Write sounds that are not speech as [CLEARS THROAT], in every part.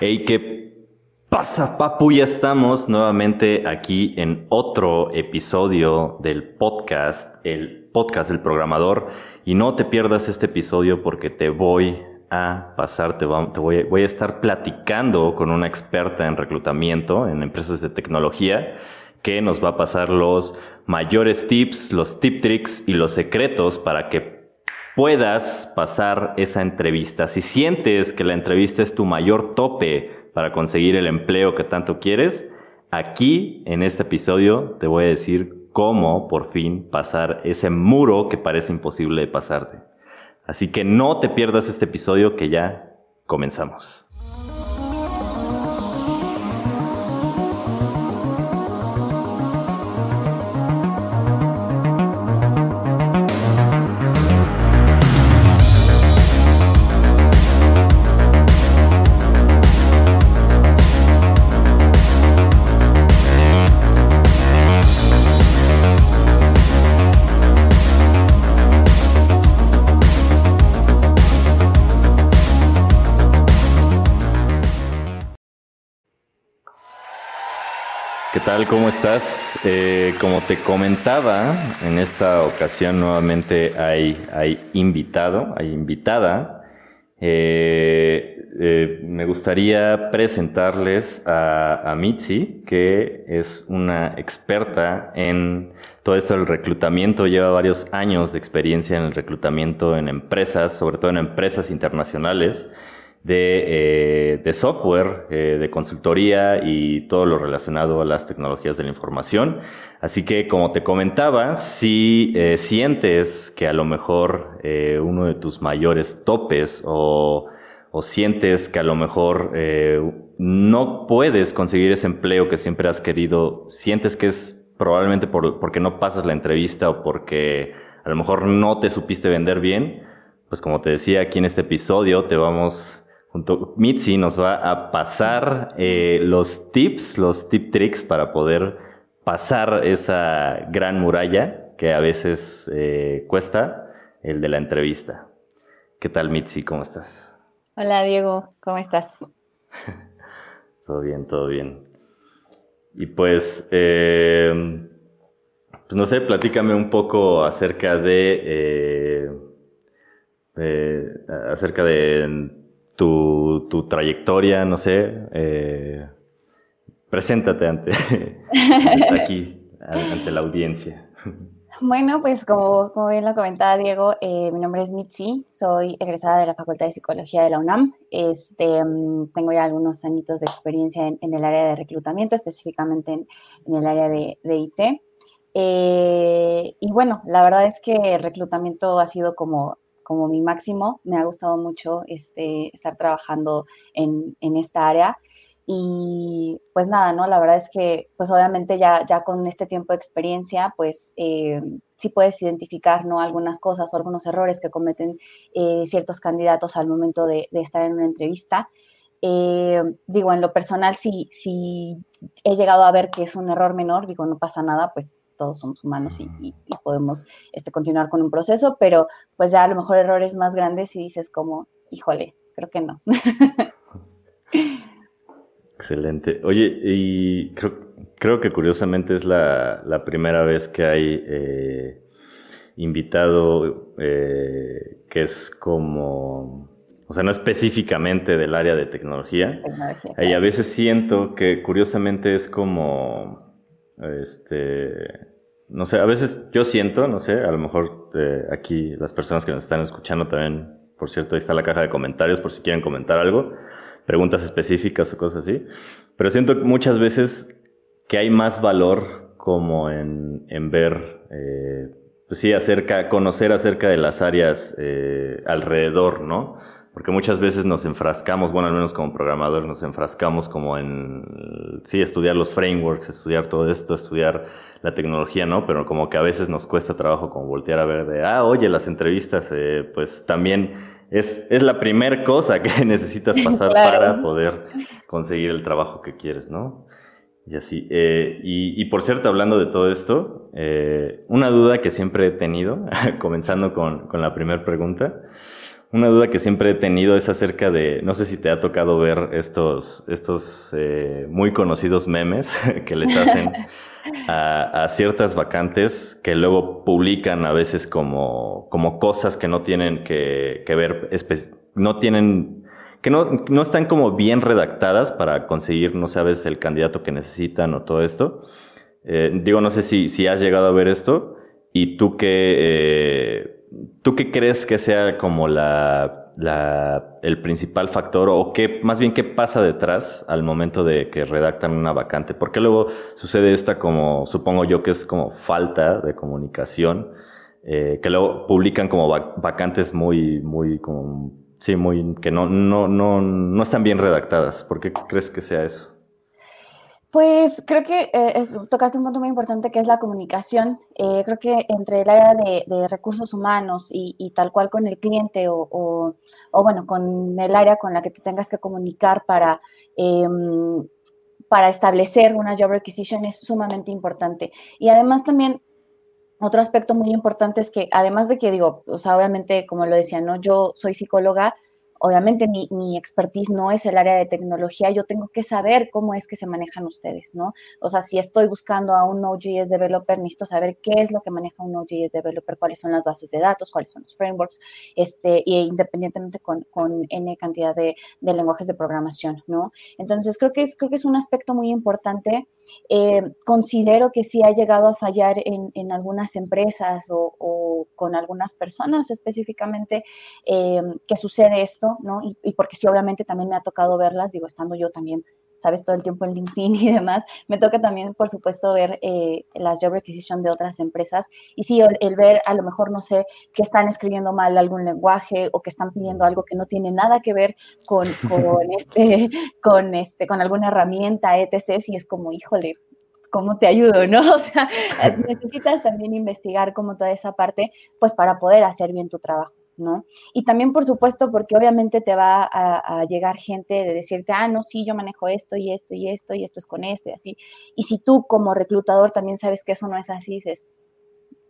Hey, ¿qué pasa, papu? Ya estamos nuevamente aquí en otro episodio del podcast, el podcast del programador. Y no te pierdas este episodio porque te voy a pasar, te, voy, voy a estar platicando con una experta en reclutamiento en empresas de tecnología que nos va a pasar los mayores tips, los tip tricks y los secretos para que puedas pasar esa entrevista. Si sientes que la entrevista es tu mayor tope para conseguir el empleo que tanto quieres, aquí en este episodio te voy a decir cómo por fin pasar ese muro que parece imposible de pasarte. Así que no te pierdas este episodio que ya comenzamos. Tal? ¿Cómo estás? Eh, como te comentaba, en esta ocasión nuevamente hay, invitado, hay invitada. Eh, eh, me gustaría presentarles a, a Mitzi, que es una experta en todo esto del reclutamiento. Lleva varios años de experiencia en el reclutamiento en empresas, sobre todo en empresas internacionales de, eh, de software, eh, de consultoría y todo lo relacionado a las tecnologías de la información. Así que, como te comentaba, si eh, sientes que a lo mejor uno de tus mayores topes o, o sientes que a lo mejor no puedes conseguir ese empleo que siempre has querido, sientes que es probablemente por, porque no pasas la entrevista o porque a lo mejor no te supiste vender bien, pues como te decía aquí en este episodio, te vamos junto Mitzi nos va a pasar eh, los tips, los tip tricks para poder pasar esa gran muralla que a veces eh, cuesta, el de la entrevista. ¿Qué tal Mitzi? ¿Cómo estás? Hola Diego, ¿cómo estás? [LAUGHS] todo bien, todo bien. Y pues, eh, pues no sé, platícame un poco acerca de, acerca de tu, tu trayectoria, no sé, eh, preséntate ante, aquí, ante la audiencia. Bueno, pues como, como bien lo comentaba Diego, eh, mi nombre es Mitzi, soy egresada de la Facultad de Psicología de la UNAM. Este, mm, tengo ya algunos añitos de experiencia en, el área de reclutamiento, específicamente en, en el área de, de IT. Eh, y bueno, la verdad es que el reclutamiento ha sido como como mi máximo. Me ha gustado mucho este, estar trabajando en, en esta área. Y pues nada, ¿no? La verdad es que, pues obviamente ya, ya con este tiempo de experiencia, pues eh, sí puedes identificar, ¿no? Algunas cosas o algunos errores que cometen eh, ciertos candidatos al momento de, estar en una entrevista. Eh, digo, en lo personal, si, si he llegado a ver que es un error menor, digo, no pasa nada, pues todos somos humanos y, podemos este, continuar con un proceso, pero pues ya a lo mejor errores más grandes y dices como, híjole, creo que no. [LAUGHS] Excelente. Oye, y creo, que curiosamente es la, primera vez que hay eh, invitado eh, que es como, o sea, no específicamente del área de tecnología. tecnología y a veces siento que curiosamente es como este, no sé, a veces yo siento, no sé, a lo mejor eh, aquí las personas que nos están escuchando también, por cierto, ahí está la caja de comentarios por si quieren comentar algo, preguntas específicas o cosas así. Pero siento muchas veces que hay más valor como en, en ver, eh, pues sí, acerca, conocer acerca de las áreas eh, alrededor, ¿no? Porque muchas veces nos enfrascamos, bueno, al menos como programador, nos enfrascamos como en, sí, estudiar los frameworks, estudiar todo esto, estudiar la tecnología, ¿no? Pero como que a veces nos cuesta trabajo como voltear a ver de, ah, oye, las entrevistas, eh, pues también es, es la primer cosa que [LAUGHS] necesitas [LAUGHS] pasar para poder conseguir el trabajo que quieres, ¿no? Y así. Eh, y, y, por cierto, hablando de todo esto, eh, una duda que siempre he tenido, [LAUGHS] comenzando con, con la primera pregunta, una duda que siempre he tenido es acerca de, no sé si te ha tocado ver estos, estos eh, muy conocidos memes [LAUGHS] que les hacen a, ciertas vacantes que luego publican a veces como, como cosas que no tienen que, que ver, no tienen, que no, no están como bien redactadas para conseguir, no sabes, el candidato que necesitan o todo esto. Eh, digo, no sé si, si has llegado a ver esto y tú qué, eh, tú qué crees que sea como la, el principal factor o qué, más bien qué pasa detrás al momento de que redactan una vacante. Porque luego sucede esta como, supongo yo que es como falta de comunicación, eh, que luego publican como vacantes muy, muy, como, sí, muy, que no, no, no, no están bien redactadas. ¿Por qué crees que sea eso? Pues creo que eh, tocaste un punto muy importante que es la comunicación. Eh, creo que entre el área de, recursos humanos y, tal cual con el cliente o, bueno, con el área con la que te tengas que comunicar para, em, para establecer una job requisition es sumamente importante. Y además también otro aspecto muy importante es que además de que digo, o sea, obviamente como lo decía, ¿no? Yo soy psicóloga, obviamente mi, mi, expertise no es el área de tecnología, yo tengo que saber cómo es que se manejan ustedes, ¿no? O sea, si estoy buscando a un Node.js developer, necesito saber qué es lo que maneja un Node.js developer, cuáles son las bases de datos, cuáles son los frameworks, este, y independientemente con, con N cantidad de, de, lenguajes de programación, ¿no? Entonces, creo que es, creo que es un aspecto muy importante. Eh, considero que sí ha llegado a fallar en, en algunas empresas o, con algunas personas específicamente eh, que sucede esto ¿no? Y, porque sí, obviamente también me ha tocado verlas, digo, estando yo también, sabes, todo el tiempo en LinkedIn y demás, me toca también, por supuesto, ver eh, las job requisition de otras empresas. Y sí, el, ver, a lo mejor, no sé, que están escribiendo mal algún lenguaje o que están pidiendo algo que no tiene nada que ver con, con, [LAUGHS] este, con, este, con alguna herramienta, etc. Y es como, híjole, ¿cómo te ayudo, no? [LAUGHS] O sea, [LAUGHS] necesitas también investigar como toda esa parte, pues para poder hacer bien tu trabajo. ¿No? Y también, por supuesto, porque obviamente te va a, llegar gente de decirte, ah, no, sí, yo manejo esto y esto y esto y esto es con esto y así. Y si tú como reclutador también sabes que eso no es así, dices,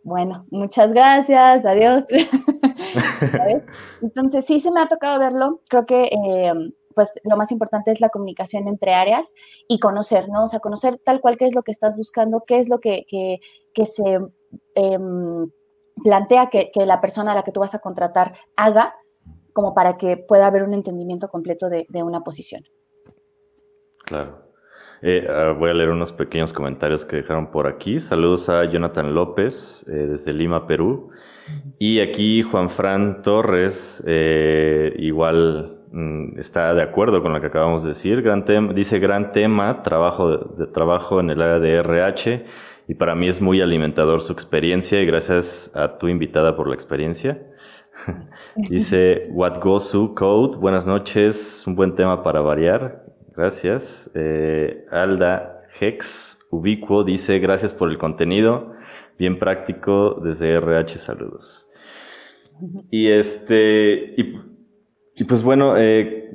bueno, muchas gracias, adiós. [LAUGHS] Entonces, sí se me ha tocado verlo. Creo que, eh, pues, lo más importante es la comunicación entre áreas y conocer, ¿no? O sea, conocer tal cual qué es lo que estás buscando, qué es lo que, que, se... Em, plantea que, la persona a la que tú vas a contratar haga como para que pueda haber un entendimiento completo de, una posición. Claro. Eh, ah, voy a leer unos pequeños comentarios que dejaron por aquí. Saludos a Jonathan López eh, desde Lima, Perú. Y aquí Juan Fran Torres, eh, igual mm, está de acuerdo con lo que acabamos de decir. Gran dice gran tema, trabajo, de, trabajo en el área de RH y para mí es muy alimentador su experiencia y gracias a tu invitada por la experiencia. [LAUGHS] Dice What Goes to Code, buenas noches, un buen tema para variar, gracias. Eh, Alda Hex Ubicuo dice gracias por el contenido, bien práctico desde RH, saludos. Y este, y, pues bueno, eh,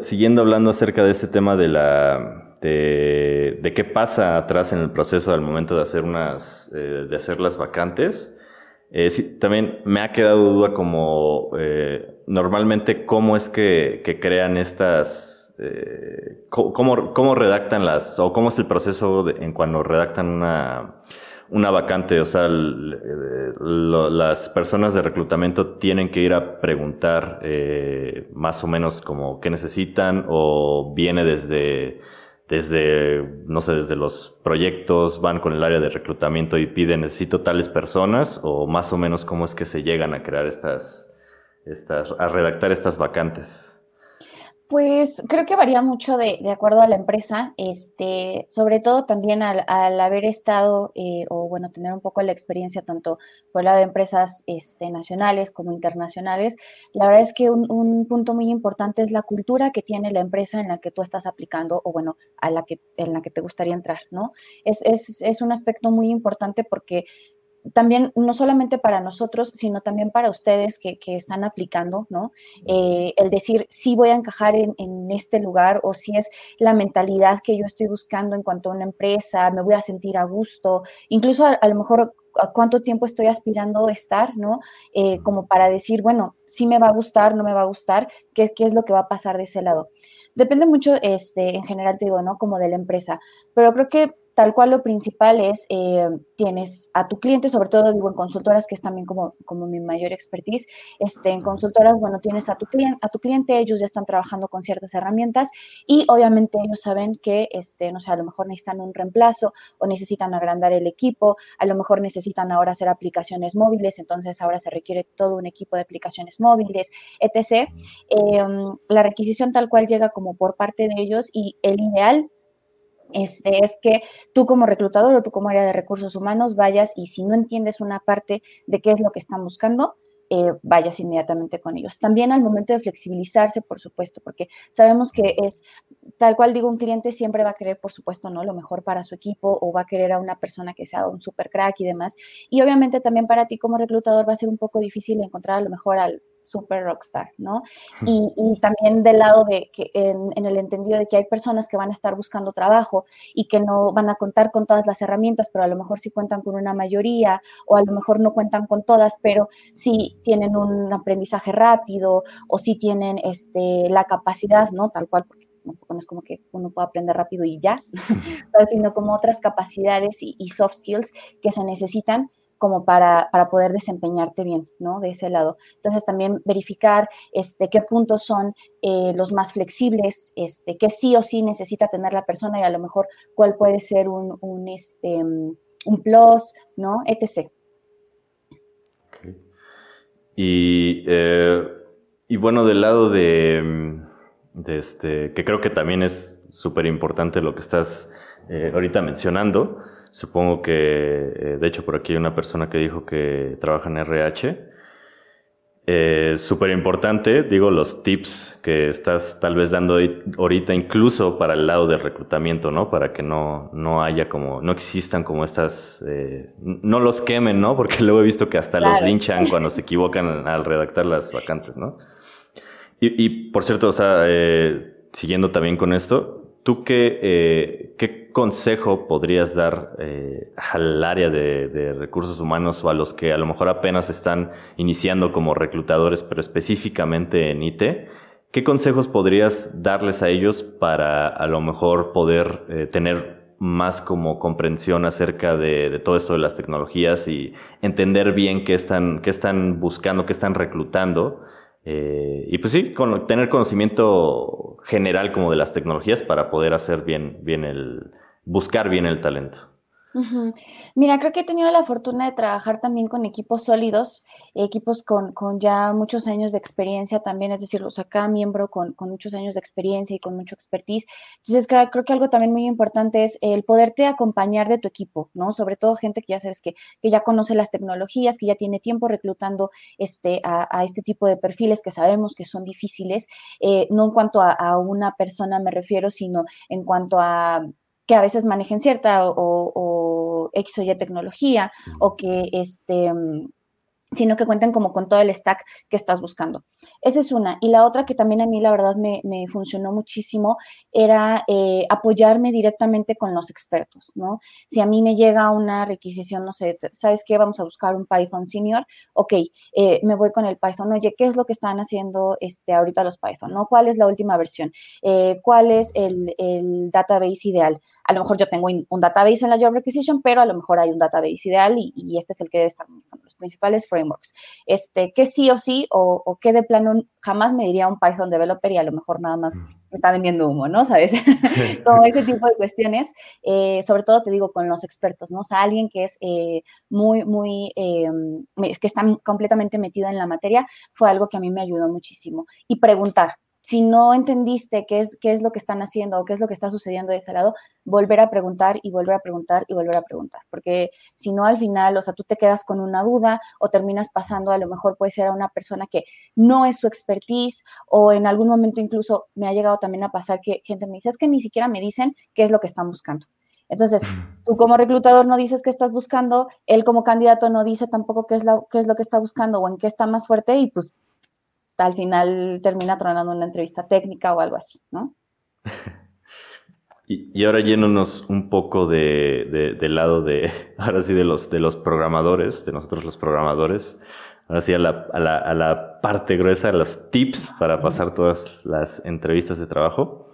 siguiendo hablando acerca de este tema de la de, qué pasa atrás en el proceso al momento de hacer unas, eh, de hacer las vacantes. Eh, también me ha quedado duda como eh, normalmente cómo es que, crean estas, cómo, cómo, redactan las, o cómo es el proceso en cuando redactan una, una vacante, o sea, las personas de reclutamiento tienen que ir a preguntar más o menos como qué necesitan o viene desde desde, no sé, desde los proyectos, van con el área de reclutamiento y piden, necesito tales personas, o más o menos cómo es que se llegan a crear estas, estas, a redactar estas vacantes. Pues creo que varía mucho de, acuerdo a la empresa, este, sobre todo también al, haber estado eh, o bueno, tener un poco la experiencia tanto por el lado de empresas este, nacionales como internacionales. La verdad es que un, punto muy importante es la cultura que tiene la empresa en la que tú estás aplicando o bueno, a la que, en la que te gustaría entrar, ¿no? Es, es, es un aspecto muy importante porque también no solamente para nosotros, sino también para ustedes que, están aplicando, ¿no? Eh, el decir, si voy a encajar en, este lugar o si es la mentalidad que yo estoy buscando en cuanto a una empresa, me voy a sentir a gusto, incluso a, lo mejor cuánto tiempo estoy aspirando a estar, ¿no? Eh, como para decir, bueno, si me va a gustar, no me va a gustar, qué, qué es lo que va a pasar de ese lado. Depende mucho, este, en general, te digo, ¿no? Como de la empresa, pero creo que tal cual lo principal es, eh, tienes a tu cliente, sobre todo digo en consultoras, que es también como, como mi mayor expertise, este, en consultoras, bueno, tienes a tu, cliente, a tu cliente, ellos ya están trabajando con ciertas herramientas y obviamente ellos saben que, este, no sé, a lo mejor necesitan un reemplazo o necesitan agrandar el equipo, a lo mejor necesitan ahora hacer aplicaciones móviles, entonces ahora se requiere todo un equipo de aplicaciones móviles, etc. Em, la requisición tal cual llega como por parte de ellos y el ideal este, es que tú como reclutador o tú como área de recursos humanos vayas y si no entiendes una parte de qué es lo que están buscando, eh, vayas inmediatamente con ellos. También al momento de flexibilizarse, por supuesto, porque sabemos que es tal cual digo, un cliente siempre va a querer, por supuesto, ¿no? Lo mejor para su equipo o va a querer a una persona que sea un super crack y demás. Y obviamente también para ti como reclutador va a ser un poco difícil encontrar a lo mejor al super rockstar, ¿no? Y, también del lado de que en, el entendido de que hay personas que van a estar buscando trabajo y que no van a contar con todas las herramientas, pero a lo mejor sí cuentan con una mayoría o a lo mejor no cuentan con todas, pero sí tienen un aprendizaje rápido o sí tienen este, la capacidad, ¿no? Tal cual, porque no es como que uno pueda aprender rápido y ya, [LAUGHS] sino como otras capacidades y soft skills que se necesitan como para, poder desempeñarte bien, ¿no? De ese lado. Entonces también verificar este, qué puntos son eh, los más flexibles, este, qué sí o sí necesita tener la persona y a lo mejor cuál puede ser un, un, este, un plus, ¿no? Etc. Y, eh, y, bueno, del lado de, de, este, que creo que también es súper importante lo que estás eh, ahorita mencionando, Supongo que, eh, de hecho, por aquí hay una persona que dijo que trabaja en RH. Eh, Súper importante, digo, los tips que estás tal vez dando ahorita, incluso para el lado del reclutamiento, ¿no? Para que no, no haya como, no existan como estas, eh, no los quemen, ¿no? Porque [LAUGHS] luego he visto que hasta los linchan cuando se equivocan al redactar las vacantes, ¿no? Y, por cierto, o sea, eh, siguiendo también con esto, ¿tú qué, qué consejo podrías dar eh, al área de, recursos humanos o a los que a lo mejor apenas están iniciando como reclutadores, pero específicamente en IT? ¿Qué consejos podrías darles a ellos para a lo mejor poder eh, tener más como comprensión acerca de, todo esto de las tecnologías y entender bien qué están, qué están buscando, qué están reclutando? Eh, y pues sí, tener conocimiento general como de las tecnologías para poder hacer bien, bien el, buscar bien el talento. Mira, creo que he tenido la fortuna de trabajar también con equipos sólidos, equipos con, con ya muchos años de experiencia también, es decir, o sea, cada miembro con, con, muchos años de experiencia y con mucho expertise. Entonces, creo, que algo también muy importante es el poderte acompañar de tu equipo, ¿no? Sobre todo gente que ya sabes que, que ya conoce las tecnologías, que ya tiene tiempo reclutando este, a, este tipo de perfiles que sabemos que son difíciles, eh, no en cuanto a una persona me refiero, sino en cuanto a que a veces manejen cierta o, o X o Y tecnología o que este, sino que cuenten como con todo el stack que estás buscando. Esa es una. Y la otra que también a mí la verdad me, funcionó muchísimo era eh, apoyarme directamente con los expertos, ¿no? Si a mí me llega una requisición, no sé, ¿sabes qué? Vamos a buscar un Python senior. Ok, eh, me voy con el Python. Oye, ¿qué es lo que están haciendo este, ahorita los Python? ¿no? ¿Cuál es la última versión? Eh, ¿Cuál es el, el, database ideal? A lo mejor yo tengo un database en la job requisition, pero a lo mejor hay un database ideal y, y este es el que debe estar los principales frameworks. Este, que sí o sí o, o que de plano jamás me diría un Python developer y a lo mejor nada más está vendiendo humo, ¿no? ¿Sabes? [LAUGHS] [LAUGHS] Como ese tipo de cuestiones, eh, sobre todo te digo con los expertos, ¿no? O sea, alguien que es eh, muy, muy, eh, que está completamente metido en la materia, fue algo que a mí me ayudó muchísimo. Y preguntar, si no entendiste qué es, qué es lo que están haciendo o qué es lo que está sucediendo de ese lado, volver a preguntar y volver a preguntar y volver a preguntar. Porque si no, al final, o sea, tú te quedas con una duda o terminas pasando, a lo mejor puede ser a una persona que no es su expertise o en algún momento incluso me ha llegado también a pasar que gente me dice, es que ni siquiera me dicen qué es lo que están buscando. Entonces, tú como reclutador no dices qué estás buscando, él como candidato no dice tampoco qué es, lo, qué es lo que está buscando o en qué está más fuerte y pues al final termina tronando una entrevista técnica o algo así, ¿no? [LAUGHS] Y, ahora yéndonos un poco de, del lado de, [LAUGHS] ahora sí, de los, de los programadores, de nosotros los programadores, ahora sí a la, a la, a la parte gruesa, los tips para pasar todas las entrevistas de trabajo.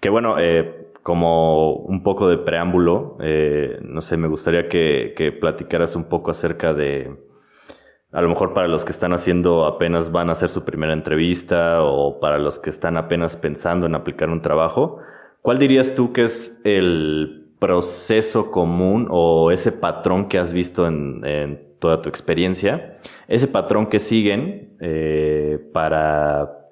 Que bueno, eh, como un poco de preámbulo, eh, no sé, me gustaría que, que platicaras un poco acerca de, a lo mejor para los que están haciendo apenas van a hacer su primera entrevista o para los que están apenas pensando en aplicar un trabajo, ¿Cuál dirías tú que es el proceso común o ese patrón que has visto en, toda tu experiencia? Ese patrón que siguen eh, para,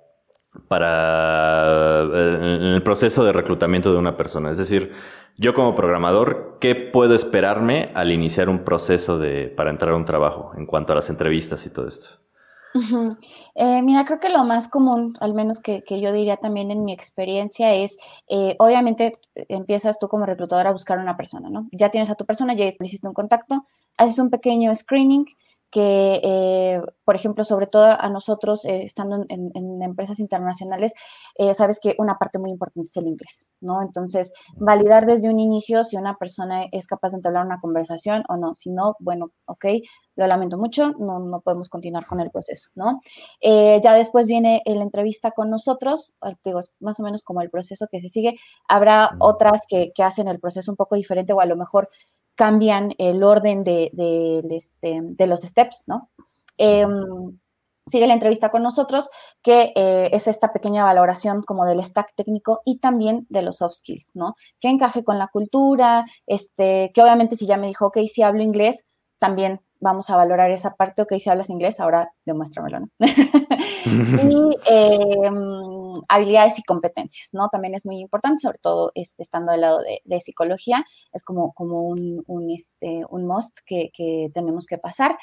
para eh, el proceso de reclutamiento de una persona. Es decir, yo como programador, ¿qué puedo esperarme al iniciar un proceso de, para entrar a un trabajo en cuanto a las entrevistas y todo esto? Eh, mira, creo que lo más común, al menos que, yo diría también en mi experiencia, es, eh, obviamente, empiezas tú como reclutador a buscar una persona, ¿no? Ya tienes a tu persona, ya hiciste un contacto, haces un pequeño screening, que, eh, por ejemplo, sobre todo a nosotros, eh, estando en, empresas internacionales, eh, sabes que una parte muy importante es el inglés, ¿no? Entonces, validar desde un inicio si una persona es capaz de entablar una conversación o no. Si no, bueno, ok, lo lamento mucho, no, no podemos continuar con el proceso, ¿no? ya después viene la entrevista con nosotros, digo, más o menos como el proceso que se sigue. Habrá otras que, que hacen el proceso un poco diferente o a lo mejor cambian el orden de, este, de, los steps, ¿no? Em, sigue la entrevista con nosotros, que eh, es esta pequeña valoración como del stack técnico y también de los soft skills, ¿no? Que encaje con la cultura, este, que obviamente si ya me dijo, ok, si hablo inglés, también vamos a valorar esa parte, ok, si hablas inglés, ahora demuéstramelo, ¿no? [LAUGHS] y [LAUGHS] em, habilidades y competencias, ¿no? También es muy importante, sobre todo este, estando del lado de, psicología, es como, como un, un, este, un must que, que tenemos que pasar.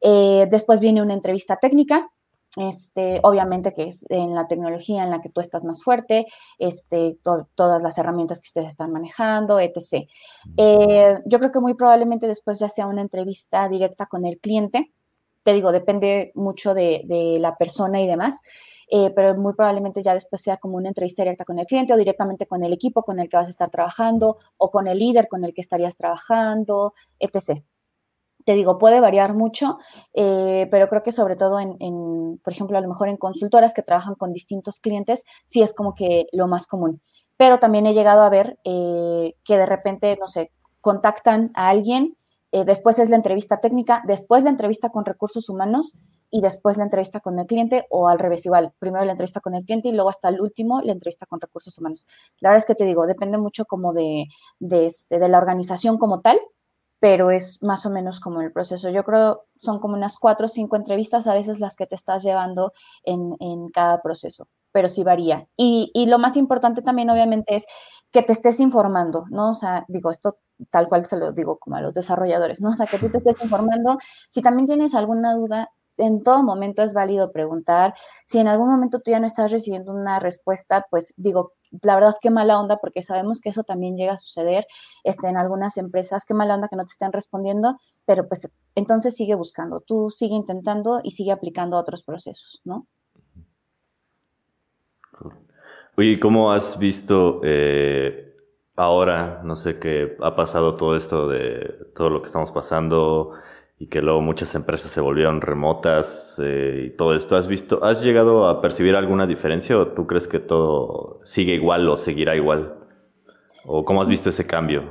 Eh, después viene una entrevista técnica, este, obviamente que es en la tecnología en la que tú estás más fuerte, este, todas las herramientas que ustedes están manejando, etc. Eh, yo creo que muy probablemente después ya sea una entrevista directa con el cliente. Te digo, depende mucho de, la persona y demás. Eh, pero muy probablemente ya después sea como una entrevista directa con el cliente o directamente con el equipo con el que vas a estar trabajando o con el líder con el que estarías trabajando, etc te digo, puede variar mucho, eh, pero creo que sobre todo en, por ejemplo, a lo mejor en consultoras que trabajan con distintos clientes, sí es como que lo más común. Pero también he llegado a ver eh, que de repente, no sé, contactan a alguien, eh, después es la entrevista técnica, después la entrevista con recursos humanos y después la entrevista con el cliente o al revés igual, primero la entrevista con el cliente y luego hasta el último la entrevista con recursos humanos. La verdad es que te digo, depende mucho como de, de, este, de la organización como tal, pero es más o menos como el proceso. Yo creo son como unas cuatro o cinco entrevistas a veces las que te estás llevando en, cada proceso, pero sí varía. Y, lo más importante también obviamente es que te estés informando, ¿no? O sea, digo, esto tal cual se lo digo como a los desarrolladores, ¿no? O sea, que tú te estés informando. Si también tienes alguna duda, en todo momento es válido preguntar. Si en algún momento tú ya no estás recibiendo una respuesta, pues digo, la verdad qué mala onda porque sabemos que eso también llega a suceder este, en algunas empresas, qué mala onda que no te estén respondiendo, pero pues entonces sigue buscando, tú sigue intentando y sigue aplicando otros procesos, ¿no? Oye, ¿cómo has visto eh, ahora, no sé, qué ha pasado todo esto de todo lo que estamos pasando? Y que luego muchas empresas se volvieron remotas eh, y todo esto. ¿Has visto, has llegado a percibir alguna diferencia o tú crees que todo sigue igual o seguirá igual? ¿O cómo has visto ese cambio?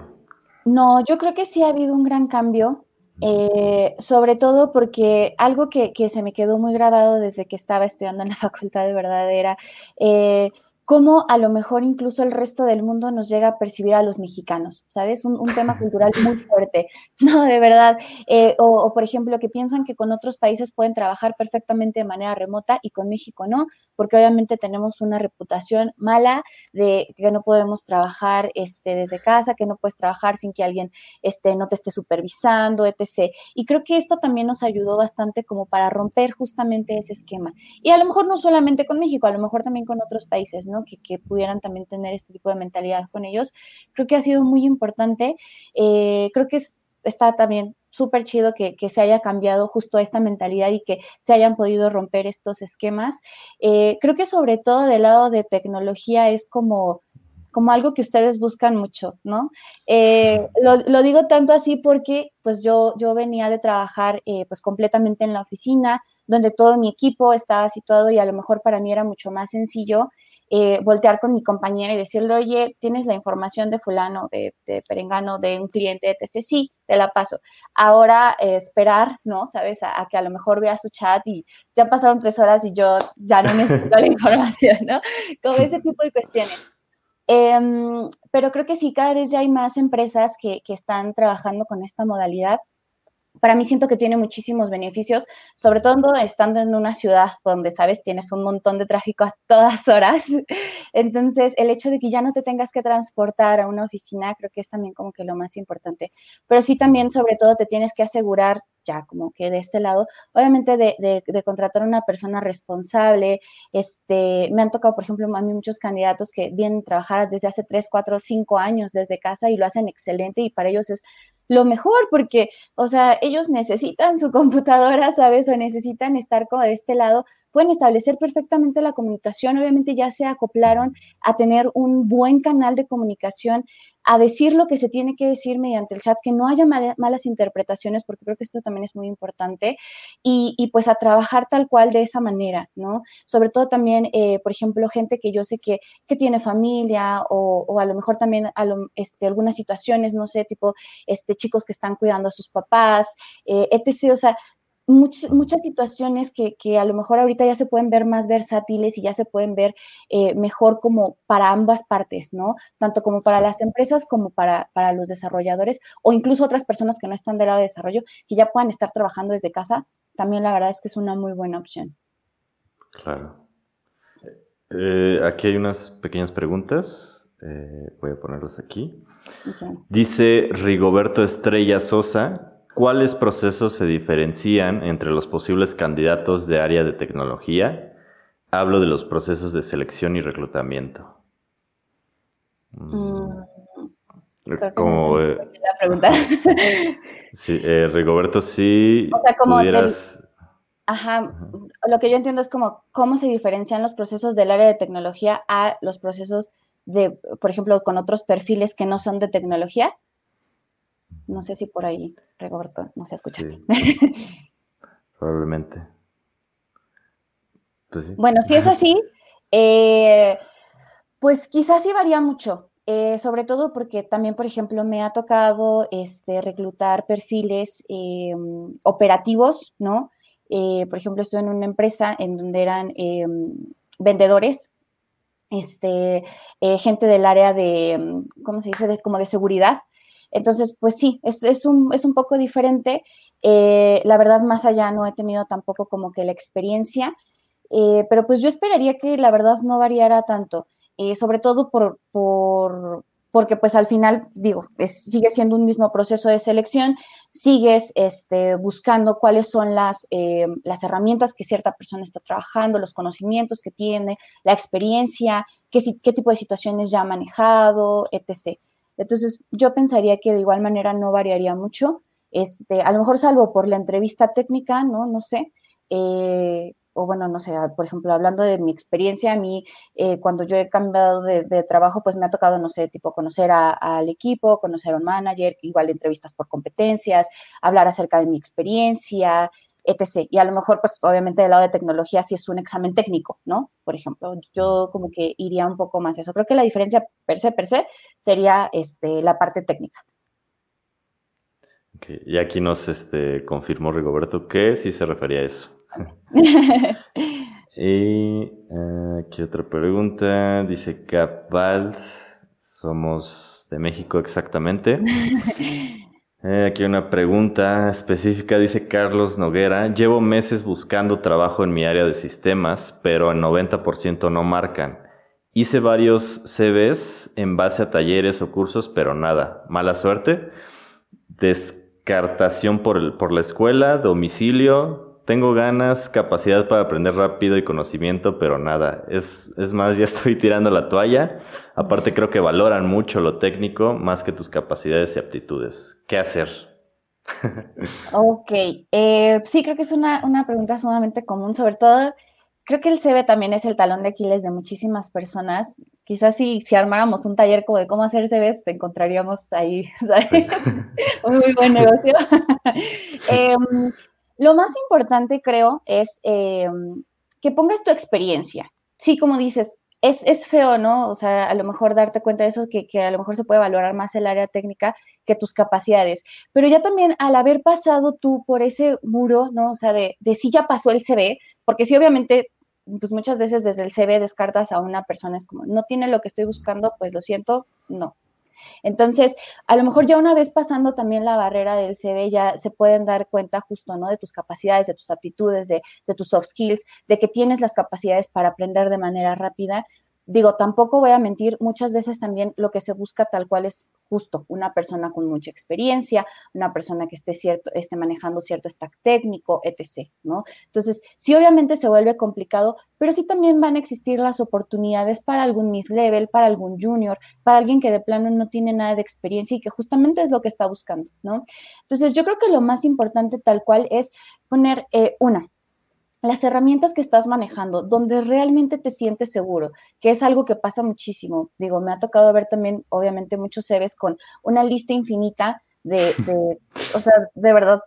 No, yo creo que sí ha habido un gran cambio, eh, sobre todo porque algo que, que, se me quedó muy grabado desde que estaba estudiando en la [LAUGHS] facultad de verdad era... Eh, cómo a lo mejor incluso el resto del mundo nos llega a percibir a los mexicanos, ¿sabes? Un, tema cultural muy fuerte, [LAUGHS] no, de verdad. Eh, o, por ejemplo, que piensan que con otros países pueden trabajar perfectamente de manera remota y con México no, porque obviamente tenemos una reputación mala de que no podemos trabajar este, desde casa, que no puedes trabajar sin que alguien este, no te esté supervisando, etc. Y creo que esto también nos ayudó bastante como para romper justamente ese esquema. Y a lo mejor no solamente con México, a lo mejor también con otros países, ¿no? Que, pudieran también tener este tipo de mentalidad con ellos. Creo que ha sido muy importante. Eh, creo que está también súper chido que, se haya cambiado justo esta mentalidad y que se hayan podido romper estos esquemas. Eh, creo que sobre todo del lado de tecnología es como como algo que ustedes buscan mucho, ¿no? Eh, lo, digo tanto así porque pues yo, yo venía de trabajar eh, pues completamente en la oficina, donde todo mi equipo estaba situado y a lo mejor para mí era mucho más sencillo eh, voltear con mi compañera y decirle, oye, tienes la información de fulano, de, perengano, de un cliente, etc. Sí, te la paso. Ahora esperar, ¿no? Sabes, a, que a lo mejor vea su chat y ya pasaron tres horas y yo ya no necesito la [LAUGHS] información, ¿no? Como ese tipo de cuestiones. Em, pero creo que sí, cada vez ya hay más empresas que, que están trabajando con esta modalidad para mí siento que tiene muchísimos beneficios, sobre todo estando en una ciudad donde, sabes, tienes un montón de tráfico a todas horas. [LAUGHS] Entonces, el hecho de que ya no te tengas que transportar a una oficina, creo que es también como que lo más importante. Pero sí también, sobre todo, te tienes que asegurar, ya como que de este lado, obviamente de, contratar a una persona responsable. Este, me han tocado, por ejemplo, a mí muchos candidatos que vienen a trabajar desde hace 3, 4, 5 años desde casa y lo hacen excelente y para ellos es lo mejor, porque, o sea, ellos necesitan su [LAUGHS] computadora, ¿sabes? O necesitan estar como de este lado, pueden establecer perfectamente la comunicación, obviamente ya se acoplaron a tener un buen canal de comunicación a decir lo que se tiene que decir mediante el chat, que no haya malas interpretaciones, porque creo que esto también es muy importante, y, pues a trabajar tal cual de esa manera, ¿no? Sobre todo también, eh, por ejemplo, gente que yo sé que, que tiene familia o, a lo mejor también a este, algunas situaciones, no sé, tipo este, chicos que están cuidando a sus papás, eh, etc. O sea, muchas, muchas situaciones que, que, a lo mejor ahorita ya se pueden ver más versátiles y ya se pueden ver eh, mejor como para ambas partes, ¿no? Tanto como para las empresas como para, para, los desarrolladores o incluso otras personas que no están del lado de desarrollo, que ya puedan estar trabajando desde casa, también la verdad es que es una muy buena opción. Claro. Eh, aquí hay unas pequeñas preguntas. Eh, voy a ponerlas aquí. Dice Rigoberto Estrella Sosa, ¿Cuáles procesos se diferencian entre los posibles candidatos de área de tecnología? Hablo de los procesos de selección y reclutamiento. Mm. Como, eh, la pregunta. [LAUGHS] Sí, eh, Rigoberto, sí. O sea, como pudieras... ajá, lo que yo entiendo es como cómo se diferencian los procesos del área de tecnología a los procesos de, por ejemplo, con otros perfiles que no son de tecnología. No sé si por ahí, Rigoberto, no se escucha. [LAUGHS] Probablemente. Pues bueno, si es [LAUGHS] así, eh, pues quizás sí varía mucho. Eh, sobre todo porque también, por ejemplo, me ha tocado este, reclutar perfiles eh, operativos, ¿no? por ejemplo, estuve en una empresa en donde eran vendedores, este, gente del área de, ¿cómo se dice?, de, como de seguridad, entonces, pues sí, es, un, poco diferente. Eh, la verdad, más allá no he tenido tampoco como que la experiencia, eh, pero pues yo esperaría que la verdad no variara tanto, eh, sobre todo por, porque pues al final, digo, sigue siendo un mismo proceso de selección, sigues este, buscando cuáles son las, las herramientas que cierta persona está trabajando, los conocimientos que tiene, la experiencia, qué, qué tipo de situaciones ya ha manejado, etc. Entonces, yo pensaría que de igual manera no variaría mucho. Este, a lo mejor salvo por la entrevista técnica, ¿no? No sé. Eh, o bueno, no sé, por ejemplo, hablando de mi experiencia, a mí eh, cuando yo he cambiado de, trabajo, pues me ha tocado, no sé, tipo conocer al equipo, conocer a un manager, igual entrevistas por competencias, hablar acerca de mi experiencia, etc. Y a lo mejor, pues obviamente del lado de tecnología sí es un examen técnico, ¿no? Por ejemplo, yo como que iría un poco más eso. Creo que la diferencia per se, per se, sería este, la parte técnica. Y aquí nos este, confirmó Rigoberto que sí se refería a eso. [LAUGHS] y eh, aquí otra pregunta. Dice Capal, somos de México exactamente. [LAUGHS] Eh, aquí una pregunta específica, dice Carlos Noguera. Llevo meses buscando trabajo en mi área de sistemas, pero el 90% no marcan. Hice varios CVs en base a talleres o cursos, pero nada. Mala suerte. Descartación por, por la escuela, domicilio, tengo ganas, capacidad para aprender rápido y conocimiento, pero nada. Es, es, más, ya [LAUGHS] estoy tirando la toalla. Aparte, creo que valoran mucho lo técnico más que tus capacidades y aptitudes. ¿Qué hacer? [LAUGHS] ok, eh, sí, creo que es una, una, pregunta sumamente común, sobre todo creo que el CV también es el talón de Aquiles de muchísimas personas. Quizás si, si armáramos un taller como de cómo hacer CVs, encontraríamos ahí [LAUGHS] un muy buen negocio. Em, lo más importante, creo, es em, que pongas tu experiencia. Sí, como dices, es, es, feo, ¿no? O sea, a lo mejor darte cuenta de eso, que, a lo mejor se puede valorar más el área técnica que tus capacidades. Pero ya también al haber pasado tú por ese muro, ¿no? O sea, de, de si ya pasó el CV, porque sí, obviamente, pues muchas veces desde el CV descartas a una persona, es como, no tiene lo que estoy buscando, pues lo siento, no, entonces, a lo mejor ya una vez pasando también la barrera del CV, ya se pueden dar cuenta justo, ¿no? De tus capacidades, de tus aptitudes, de, de tus soft skills, de que tienes las capacidades para aprender de manera rápida digo, tampoco voy a mentir, muchas veces también lo que se busca tal cual es justo una persona con mucha experiencia, una persona que esté, cierto, esté manejando cierto stack técnico, etc., ¿no? Entonces, sí, obviamente se vuelve complicado, pero sí también van a existir las oportunidades para algún mid-level, para algún junior, para alguien que de plano no tiene nada de experiencia y que justamente es lo que está buscando, ¿no? Entonces, yo creo que lo más importante tal cual es poner eh, una, las herramientas que estás manejando, donde realmente te sientes seguro, que es algo que pasa muchísimo. Digo, me ha tocado ver también, obviamente, muchos CVs con una lista infinita [LAUGHS] de, o sea, de verdad,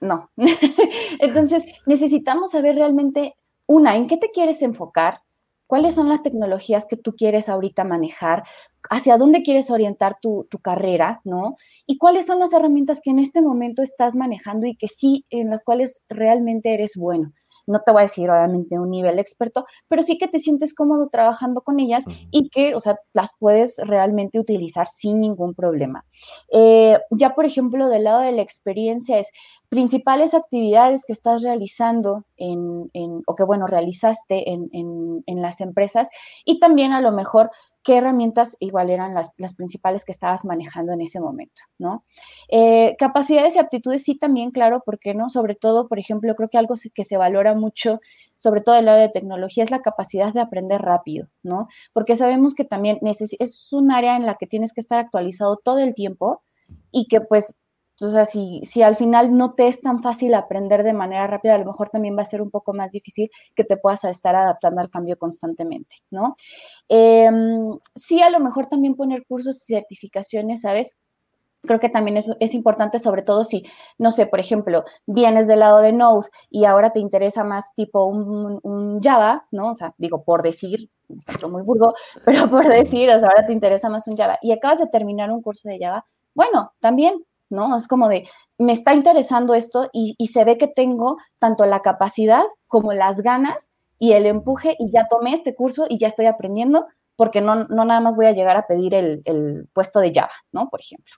no. [LAUGHS] Entonces, necesitamos saber realmente, una, en qué te quieres enfocar, cuáles son las tecnologías que tú quieres ahorita manejar, hacia dónde quieres orientar tu, tu, carrera, ¿no? Y cuáles son las herramientas que en este momento estás manejando y que sí, en las cuales realmente eres bueno no te voy a decir obviamente un nivel experto, pero sí que te sientes cómodo trabajando con ellas y que, o sea, las puedes realmente utilizar sin ningún problema. Eh, ya, por ejemplo, del lado de la experiencia es principales actividades que estás realizando en, o que, bueno, realizaste en, en las empresas y también a lo mejor qué herramientas igual eran las, principales que estabas manejando en ese momento, ¿no? Eh, capacidades y aptitudes sí también, claro, ¿por qué no? Sobre todo, por ejemplo, creo que algo que se valora mucho, sobre todo del lado de tecnología, es la capacidad de aprender rápido, ¿no? Porque sabemos que también es un área en la que tienes que estar actualizado todo el tiempo y que pues entonces, si, si al final no te es tan fácil aprender de manera rápida, a lo mejor también va a ser un poco más difícil que te puedas estar adaptando al cambio constantemente, ¿no? Em, sí, a lo mejor también poner cursos y certificaciones, ¿sabes? Creo que también es, importante, sobre todo si, no sé, por ejemplo, vienes del lado de Node y ahora te interesa más tipo un, Java, ¿no? O sea, digo, por decir, muy burdo, pero por decir, o sea, ahora te interesa más un Java y acabas de terminar un curso de Java, bueno, también ¿no? Es como de, me está interesando esto y, se ve que tengo tanto la capacidad como las ganas y el empuje y ya tomé este curso y ya estoy aprendiendo porque no, no nada más voy a llegar a pedir el, el puesto de Java, ¿no? Por ejemplo.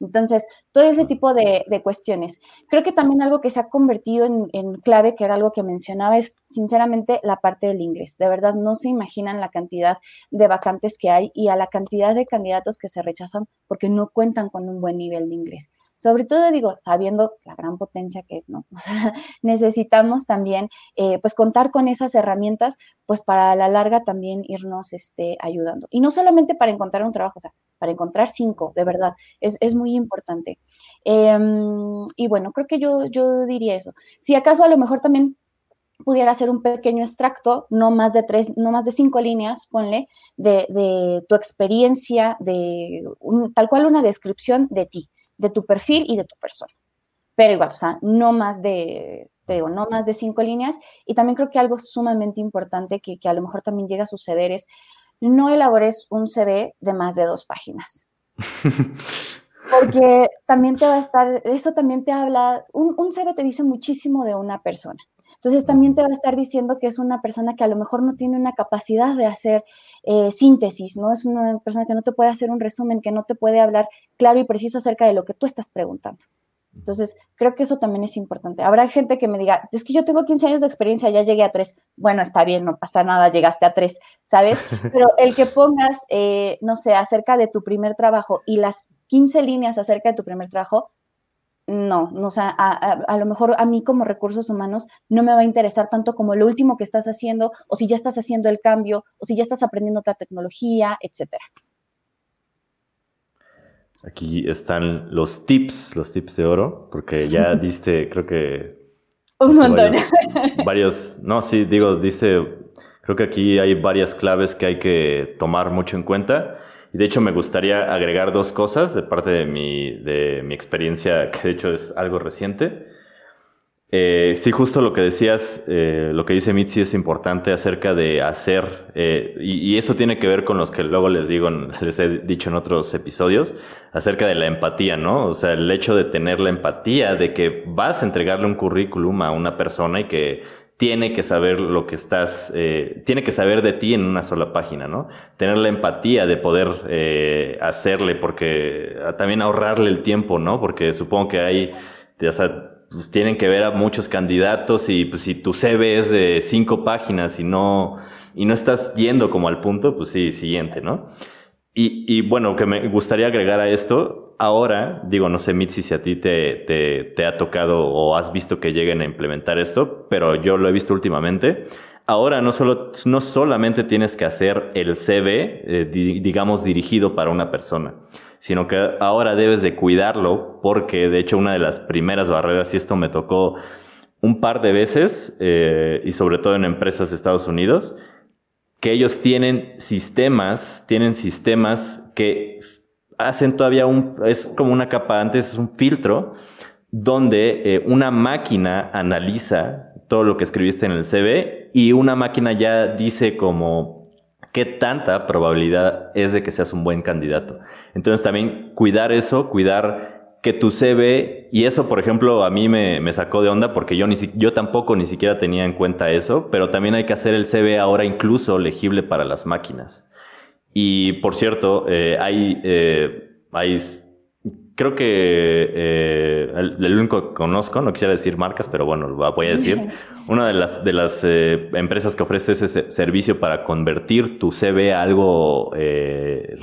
Entonces, todo ese tipo de, cuestiones. Creo que también algo que se ha convertido en, clave, que era algo que mencionaba, es sinceramente la parte del inglés. De verdad, no se imaginan la cantidad de vacantes que hay y a la cantidad de candidatos que se rechazan porque no cuentan con un buen nivel de inglés. Sobre todo, digo, sabiendo la gran potencia que es, ¿no? [LAUGHS] O sea, necesitamos también, eh, pues, contar con esas herramientas, pues, para a la larga también irnos este, ayudando. Y no solamente para encontrar un trabajo, o sea, para encontrar cinco, de verdad, es, es muy importante. Em, y bueno, creo que yo, yo diría eso. Si acaso a lo mejor también pudiera ser un pequeño extracto, no más de tres, no más de cinco líneas, ponle, de, de tu experiencia, de tal cual una descripción de ti de tu perfil y de tu persona. Pero igual, o sea, no más de, te digo, no más de cinco líneas. Y también creo que algo sumamente importante que, a lo mejor también llega a suceder es, no elabores un CV de más de dos páginas. [LAUGHS] Porque también te va a estar, eso también te habla, un, un CV te dice muchísimo de una persona. Entonces también te va a estar diciendo que es una persona que a lo mejor no tiene una capacidad de hacer eh, síntesis, ¿no? Es una persona que no te puede hacer un resumen, que no te puede hablar claro y preciso acerca de lo que tú estás preguntando. Entonces, creo que eso también es importante. Habrá gente que me diga, es que yo tengo 15 años de experiencia, ya llegué a tres. Bueno, está bien, no pasa nada, llegaste a tres, ¿sabes? [LAUGHS] Pero el que pongas, eh, no sé, acerca de tu primer trabajo y las 15 líneas acerca de tu primer trabajo, no, no o sea, a, lo mejor a mí como recursos humanos no me va a interesar tanto como lo último que estás haciendo, o si ya estás haciendo el cambio, o si ya estás aprendiendo otra tecnología, etcétera. Aquí están los tips, los tips de oro, porque ya [LAUGHS] diste, creo que Un montón. Varios, no, sí, digo, dice, creo que aquí hay varias claves que hay que tomar mucho en cuenta. Y de hecho me gustaría agregar dos cosas de parte de mi, de mi experiencia, que de hecho es algo reciente. Eh, sí, justo lo que decías, eh, lo que dice Mitzi es importante acerca de hacer, eh, y, eso tiene que ver con los que luego les digo, [LAUGHS] les he dicho en otros episodios, acerca de la empatía, ¿no? O sea, el hecho de tener la empatía de que vas a entregarle un currículum a una persona y que tiene que saber lo que estás, tiene que saber de ti en una sola página, ¿no? Tener la empatía de poder hacerle, porque también ahorrarle el tiempo, ¿no? Porque supongo que hay, o sea, pues tienen que ver a muchos candidatos y pues si tu CV es de cinco páginas y no, y no estás yendo como al punto, pues sí, siguiente, ¿no? Y, y bueno, que me gustaría agregar a esto, ahora, digo, no sé, Mitzi, si a ti te, te, te, ha tocado o has visto que lleguen a implementar esto, pero yo lo he visto últimamente. Ahora no, solo, no solamente tienes que hacer el CV, eh, digamos, dirigido para una persona, sino que ahora debes de cuidarlo porque de hecho una de las primeras barreras, y esto me tocó un par de veces, eh, y sobre todo en empresas de Estados Unidos, que ellos tienen sistemas, tienen sistemas que hacen todavía un, es como una capa antes, es un filtro, donde eh, una máquina analiza todo lo que escribiste en el CV y una máquina ya dice como qué tanta probabilidad es de que seas un buen candidato. Entonces también cuidar eso, cuidar que tu CV, y eso por ejemplo a mí me, sacó de onda porque yo, ni, yo tampoco ni siquiera tenía en cuenta eso, pero también hay que hacer el CV ahora incluso legible para las máquinas. Y por cierto, eh, hay, eh, hay creo que eh, el, único que conozco, no quisiera decir marcas, pero bueno, lo voy a decir, [LAUGHS] una de las, de las empresas que ofrece ese servicio para convertir tu CV a algo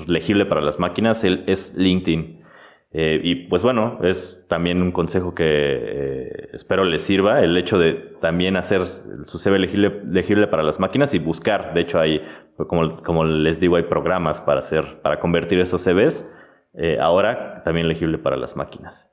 legible para las máquinas es LinkedIn. Y pues bueno, es también un consejo que espero les sirva, el hecho de también hacer su CV legible, legible para las máquinas y buscar, de hecho hay, como, como les digo, hay programas para hacer, para convertir esos CVs eh, ahora también legible para las máquinas.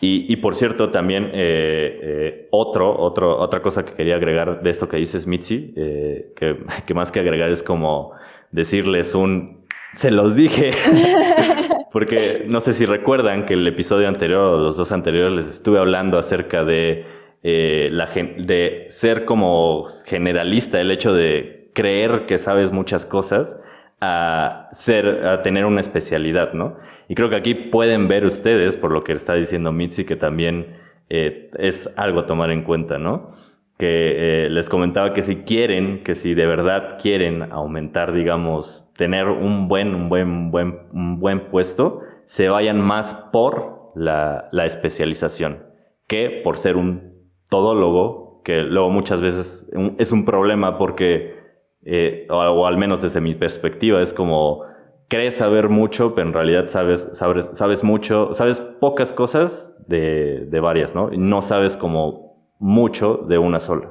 Y, por cierto, también eh, eh, otro, otro, otra cosa que quería agregar de esto que dices, Mitzi, que, que, más que agregar es como decirles un, se los dije, [LAUGHS] porque no sé si recuerdan que el episodio anterior o los dos anteriores les estuve hablando acerca de, la, de ser como generalista, el hecho de creer que sabes muchas cosas a ser, a tener una especialidad, ¿no? Y creo que aquí pueden ver ustedes, por lo que está diciendo Mitzi, que también eh, es algo a tomar en cuenta, ¿no? Que eh, les comentaba que si quieren, que si de verdad quieren aumentar, digamos, tener un buen, un buen, buen, un buen puesto, se vayan más por la, la especialización que por ser un todólogo, que luego muchas veces es un problema porque, eh, o al menos desde mi perspectiva, es como crees saber mucho, pero en realidad sabes, sabes, sabes mucho, sabes pocas cosas de, de varias, ¿no? Y no sabes como mucho de una sola.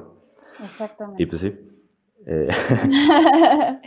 Exactamente. Y pues sí. Eh, [LAUGHS]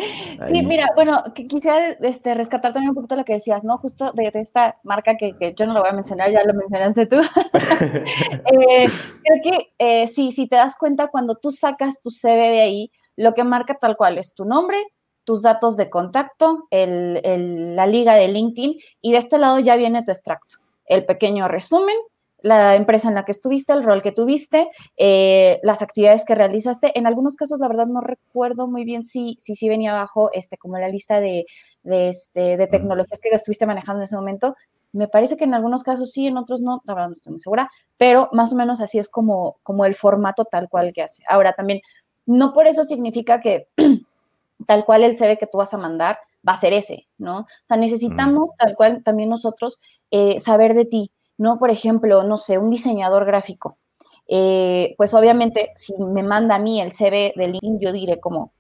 sí, mira, bueno, quisiera este, rescatar también un poquito lo que decías, ¿no? Justo de, esta marca que, que, yo no lo voy a mencionar, ya lo mencionaste tú. [LAUGHS] [LAUGHS] eh, creo que eh, sí, si te das cuenta, cuando tú sacas tu CV de ahí, lo que marca tal cual es tu nombre, tus datos de contacto, la liga de LinkedIn y de este lado ya viene tu extracto, el pequeño resumen, la empresa en la que estuviste, el rol que tuviste, eh, las actividades que realizaste. En algunos casos, la verdad, no recuerdo muy bien si sí si, venía abajo este, como la lista de, de, este, de tecnologías que estuviste manejando en ese momento. Me parece que en algunos casos sí, en otros no, la verdad no estoy muy segura, pero más o menos así es como, como el formato tal cual que hace. Ahora también, no por eso significa que [CLEARS THROAT] tal cual el CV que tú vas a mandar va a ser ese, ¿no? O sea, necesitamos tal cual también nosotros eh, saber de ti, ¿no? Por ejemplo, no sé, un diseñador gráfico. Eh, pues obviamente, si me manda a mí el CV de LinkedIn, yo diré como,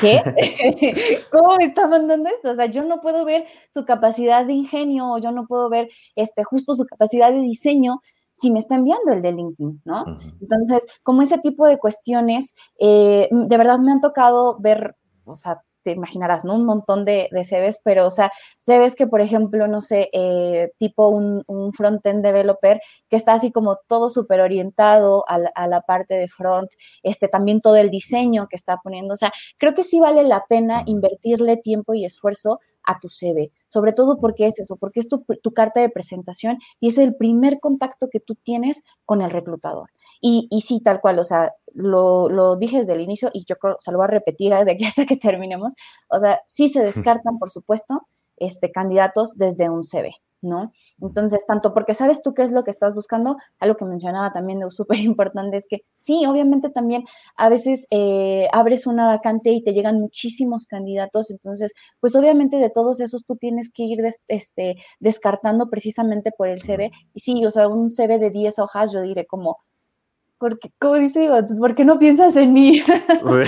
¿qué? [LAUGHS] ¿Cómo me está mandando esto? O sea, yo no puedo ver su capacidad de ingenio o yo no puedo ver este, justo su capacidad de diseño si me está enviando el de LinkedIn, ¿no? Entonces, como ese tipo de cuestiones, eh, de verdad me han tocado ver o sea, te imaginarás, ¿no? Un montón de, de CVs, pero, o sea, CVs que, por ejemplo, no sé, eh, tipo un, un front-end developer que está así como todo súper orientado a la, a la, parte de front, este, también todo el diseño que está poniendo, o sea, creo que sí vale la pena invertirle tiempo y esfuerzo a tu CV, sobre todo porque es eso, porque es tu, tu, carta de presentación y es el primer contacto que tú tienes con el reclutador. Y, y sí, tal cual, o sea, lo, lo, dije desde el inicio y yo creo, o sea, lo voy a repetir de aquí [LAUGHS] hasta que terminemos, o sea, sí se descartan, por supuesto, este, candidatos desde un CV. ¿no? Entonces, tanto porque sabes tú qué es lo que estás buscando, algo que mencionaba también de [LAUGHS] súper importante es que sí, obviamente también a veces eh, abres una vacante y te llegan muchísimos candidatos, entonces, pues obviamente de todos esos tú tienes que ir des, este, descartando precisamente por el CV. Y sí, o sea, un CV de 10 hojas, yo diré como, porque, como dice, ¿por qué no piensas en mí? [LAUGHS] Todo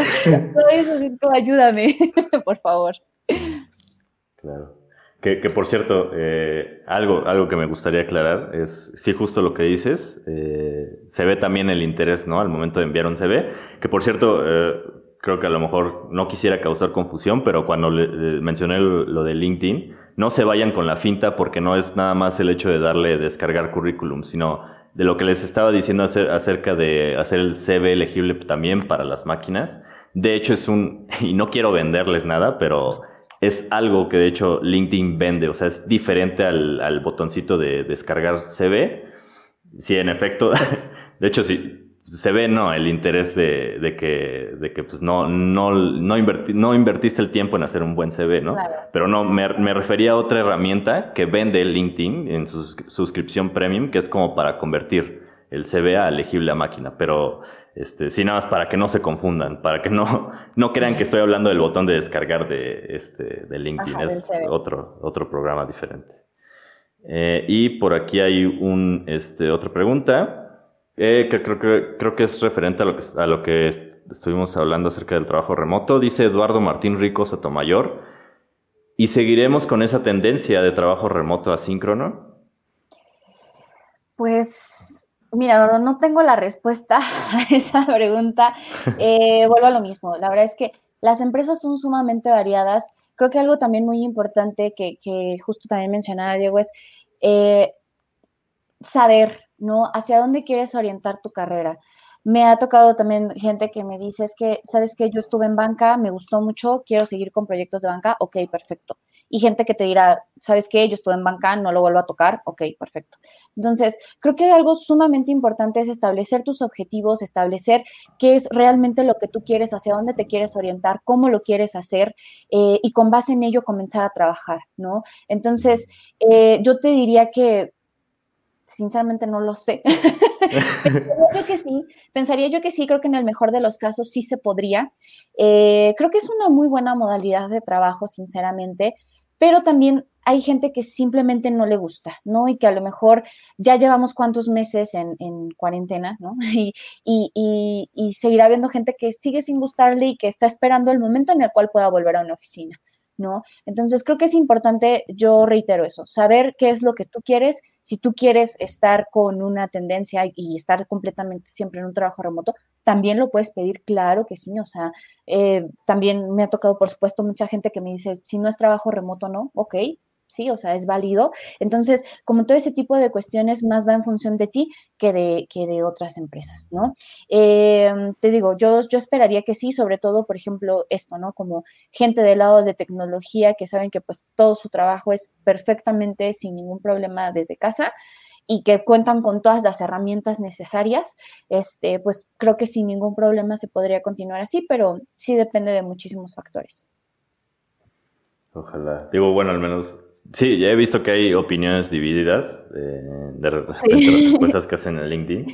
eso como, ayúdame, [LAUGHS] por favor. Claro. Que, que, por cierto, eh, algo, algo que me gustaría aclarar es, sí, justo lo que dices, eh, se ve también el interés, ¿no? Al momento de enviar un CV, que por cierto, eh, creo que a lo mejor no quisiera causar confusión, pero cuando le, le mencioné lo de LinkedIn, no se vayan con la finta porque no es nada más el hecho de darle descargar currículum, sino de lo que les estaba diciendo acerca de hacer el CV elegible también para las máquinas. De hecho, es un, [LAUGHS] y no quiero venderles nada, pero es algo que de hecho LinkedIn vende, o sea, es diferente al, al botoncito de descargar CV. Sí, en efecto, [LAUGHS] de hecho, sí, se ve, ¿no? El interés de, de que, de que pues no, no, no, inverti, no, invertiste el tiempo en hacer un buen CV, ¿no? Claro. Pero no, me, me, refería a otra herramienta que vende LinkedIn en su suscripción premium, que es como para convertir el CV a elegible a máquina. Pero este, sí, nada más para que no se confundan, para que no, no crean que estoy hablando del botón de descargar de, este, de LinkedIn. Ajá, es otro, otro programa diferente. Eh, y por aquí hay un, este, otra pregunta. Eh, que creo, que creo que es referente a lo que, a lo que estuvimos hablando acerca del trabajo remoto. Dice Eduardo Martín Rico Sotomayor. ¿Y seguiremos con esa tendencia de trabajo remoto asíncrono? Pues, mira, Eduardo, no tengo la respuesta [LAUGHS] a esa pregunta. Eh, [LAUGHS] vuelvo a lo mismo. La verdad es que las empresas son sumamente variadas. Creo que algo también muy importante que, que justo también mencionaba Diego es eh, saber ¿no? Hacia dónde quieres orientar tu carrera. Me ha tocado también gente que me dice, es que, ¿sabes que Yo estuve en banca, me gustó mucho, quiero seguir con proyectos de banca, ok, perfecto. Y gente que te dirá, ¿sabes qué? Yo estuve en banca, no lo vuelvo a tocar, ok, perfecto. Entonces, creo que algo sumamente importante es establecer tus objetivos, establecer qué es realmente lo que tú quieres, hacia dónde te quieres orientar, cómo lo quieres hacer eh, y con base en ello comenzar a trabajar, ¿no? Entonces, eh, yo te diría que sinceramente no lo sé. [LAUGHS] creo que sí, pensaría yo que sí, creo que en el mejor de los casos sí se podría. Eh, creo que es una muy buena modalidad de trabajo, sinceramente, pero también hay gente que simplemente no le gusta, ¿no? Y que a lo mejor ya llevamos cuántos meses en, en cuarentena, ¿no? [LAUGHS] Y, y, y, y seguirá habiendo gente que sigue sin gustarle y que está esperando el momento en el cual pueda volver a una oficina. ¿no? Entonces creo que es importante, yo reitero eso, saber qué es lo que tú quieres. Si tú quieres estar con una tendencia y estar completamente siempre en un trabajo remoto, también lo puedes pedir, claro que sí. O sea, eh, también me ha tocado, por supuesto, mucha gente que me dice, si no es trabajo remoto, no, ok, ¿sí? O sea, es válido. Entonces, como todo ese tipo de cuestiones más va en función de ti que de, que de otras empresas, ¿no? Eh, te digo, yo, yo esperaría que sí, sobre todo, por ejemplo, esto, ¿no? Como gente del lado de tecnología que saben que pues todo su trabajo es perfectamente sin ningún problema desde casa y que cuentan con todas las herramientas necesarias, este, pues creo que sin ningún problema se podría continuar así, pero sí depende de muchísimos factores. Ojalá. Digo, bueno, al menos Sí, ya he visto que hay opiniones divididas eh, de sí. las respuestas que hacen en LinkedIn,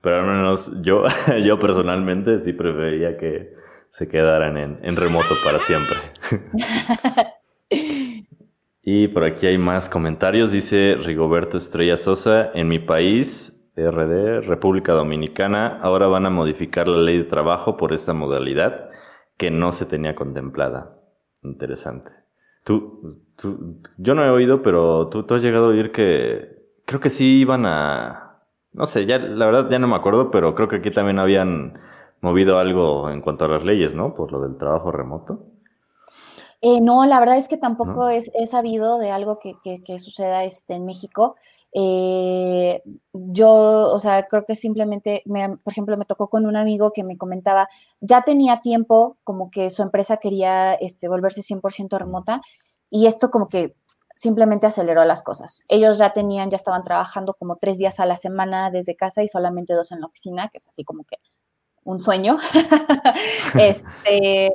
pero al menos yo, [LAUGHS] yo personalmente sí preferiría que se quedaran en, en remoto para siempre. [LAUGHS] [LAUGHS] y por aquí hay más comentarios. Dice Rigoberto Estrella Sosa, en mi país, RD, República Dominicana, ahora van a modificar la ley de trabajo por esta modalidad que no se tenía contemplada. Interesante. Tú, tú, yo no he oído, pero tú, tú has llegado a oír que creo que sí iban a, no sé, ya la verdad ya no me acuerdo, pero creo que aquí también habían movido algo en cuanto a las leyes, ¿no? Por lo del trabajo remoto. Eh, no, la verdad es que tampoco es, he sabido de algo que, suceda este, en México. Eh, yo, o sea, creo que simplemente, me, por ejemplo, me tocó con un amigo que me comentaba, ya tenía tiempo como que su empresa quería este, volverse 100% remota y esto como que simplemente aceleró las cosas. Ellos ya tenían, ya estaban trabajando como tres días a la semana desde casa y solamente dos en la oficina, que es así como que un sueño. [LAUGHS] este,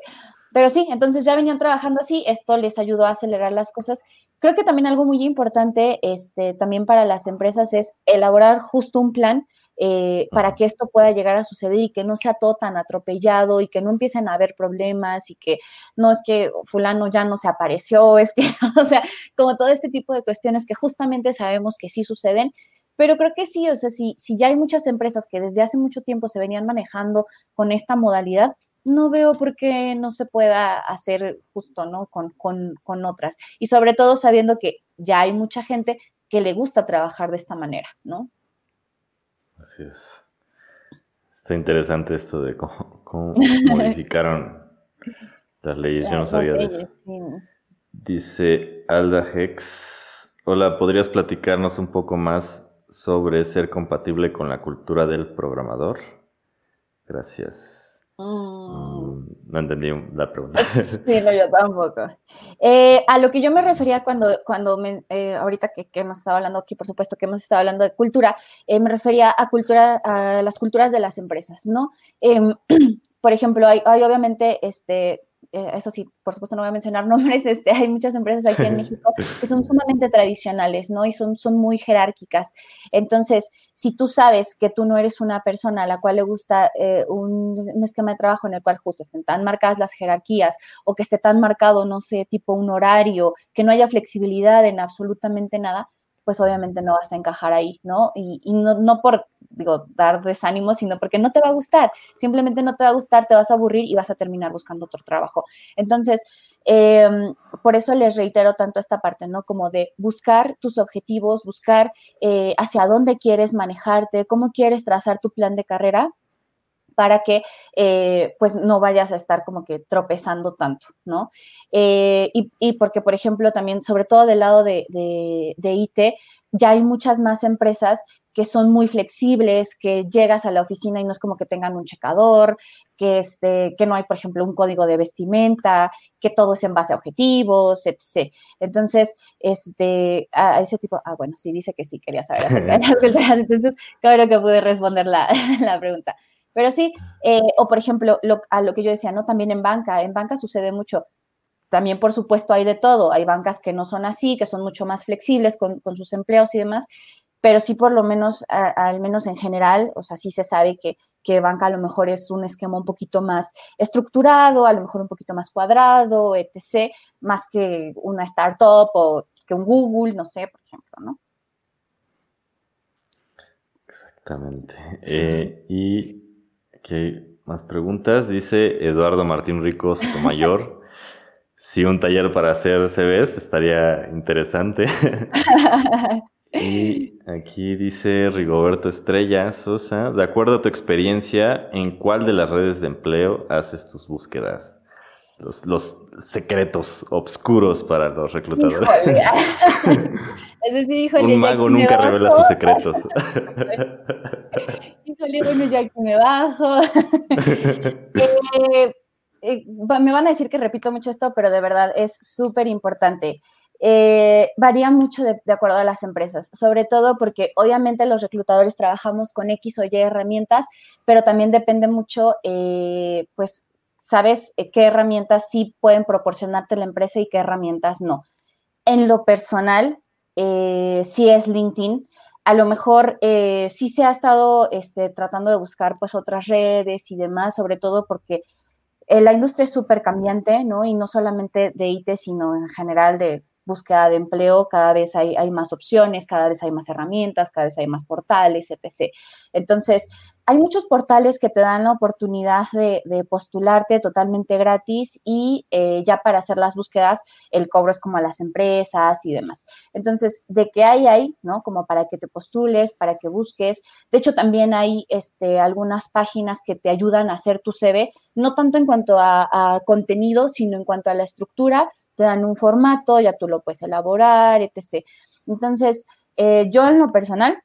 pero sí, entonces ya venían trabajando así, esto les ayudó a acelerar las cosas. Creo que también algo muy importante este, también para las empresas es elaborar justo un plan eh, para que esto pueda llegar a suceder y que no sea todo tan atropellado y que no empiecen a haber problemas y que no es que fulano ya no se apareció, es que, [LAUGHS] o sea, como todo este tipo de cuestiones que justamente sabemos que sí suceden, pero creo que sí, o sea, si, si ya hay muchas empresas que desde hace mucho tiempo se venían manejando con esta modalidad, no veo por qué no se pueda hacer justo, ¿no? Con, con, otras. Y sobre todo sabiendo que ya hay mucha gente que le gusta trabajar de esta manera, ¿no? Así es. Está interesante esto de cómo, [LAUGHS] modificaron las leyes. Yo no sabía de eso. Dice Alda Hex. Hola, ¿podrías platicarnos un poco más sobre ser compatible con la cultura del programador? Gracias. Mm, no entendí la pregunta. [LAUGHS] Sí, no, yo tampoco. Eh, a lo que yo me refería cuando, cuando me, eh, ahorita que, hemos estado hablando aquí, por supuesto que hemos estado hablando de cultura, eh, me refería a cultura, a las culturas de las empresas, ¿no? Em, [CLEARS THROAT] por ejemplo, hay, hay obviamente este, eh, eso sí, por supuesto no voy a mencionar [LAUGHS] nombres, este, hay muchas empresas aquí en [LAUGHS] México que son sumamente tradicionales, ¿no? Y son, son muy jerárquicas. Entonces, si tú sabes que tú no eres una persona a la cual le gusta eh, un, un, esquema de trabajo en el cual justo estén tan marcadas las jerarquías o que esté tan marcado, no sé, tipo un horario, que no haya flexibilidad en absolutamente nada, pues obviamente no vas a encajar ahí, ¿no? Y, no, no, por, digo, dar desánimo, sino porque no te va a gustar, simplemente no te va a gustar, te vas a aburrir y vas a terminar buscando otro trabajo. Entonces, em, por eso les reitero tanto esta parte, ¿no? Como de buscar tus objetivos, buscar eh, hacia dónde quieres manejarte, cómo quieres trazar tu plan de carrera para que eh, pues no vayas a estar como que tropezando tanto, ¿no? Eh, y, porque, por ejemplo, también, sobre todo del lado de, de, IT, ya hay muchas más empresas que son muy flexibles, que llegas a la oficina y no es como que tengan un checador, que, este, que no hay, por ejemplo, un código de vestimenta, que todo es en base a objetivos, etc. Entonces, este, a ese tipo, ah, bueno, sí dice que sí, quería saber acerca de las [LAUGHS] entonces, claro que pude responder la, [LAUGHS] la pregunta. Pero sí, eh, o por ejemplo, a lo que yo decía, ¿no? También en banca, en banca sucede mucho. También, por supuesto, hay de todo. Hay bancas que no son así, que son mucho más flexibles con, sus empleos y demás, pero sí, por lo menos, al menos en general, o sea, sí se sabe que, que banca a lo mejor es un esquema un poquito más estructurado, a lo mejor un poquito más cuadrado, etc., más que una startup o que un Google, no sé, por ejemplo, ¿no? Exactamente. Eh, y hay más preguntas. Dice Eduardo Martín Rico Sotomayor. [LAUGHS] si un taller para hacer CVs estaría interesante. [LAUGHS] y aquí dice Rigoberto Estrella Sosa. De acuerdo a tu experiencia, ¿en cuál de las redes de empleo haces tus búsquedas? Los, secretos oscuros para los reclutadores. [LAUGHS] Un mago nunca revela sus secretos. Bueno, ya que me bajo. [LAUGHS] Eh, eh, me van a decir que repito mucho esto, pero de verdad es súper importante. Eh, varía mucho de, acuerdo a las empresas, sobre todo porque obviamente los reclutadores trabajamos con X o Y herramientas, pero también depende mucho, pues, sabes qué herramientas sí pueden proporcionarte la empresa y qué herramientas no. En lo personal, sí es LinkedIn, a lo mejor eh, sí se ha estado este, tratando de buscar pues otras redes y demás, sobre todo porque eh, la industria es súper cambiante, ¿no? Y no solamente de IT, sino en general de búsqueda de empleo, cada vez hay, hay, más opciones, cada vez hay más herramientas, cada vez hay más portales, etc. Entonces, hay muchos portales que te dan la oportunidad de, postularte totalmente gratis y eh, ya para hacer las búsquedas el cobro es como a las empresas y demás. Entonces, de qué hay ahí, ¿no? Como para que te postules, para que busques. De hecho, también hay este, algunas páginas que te ayudan a hacer tu CV, no tanto en cuanto a, contenido, sino en cuanto a la estructura te dan un formato, ya tú lo puedes elaborar, etc. Entonces, eh, yo en lo personal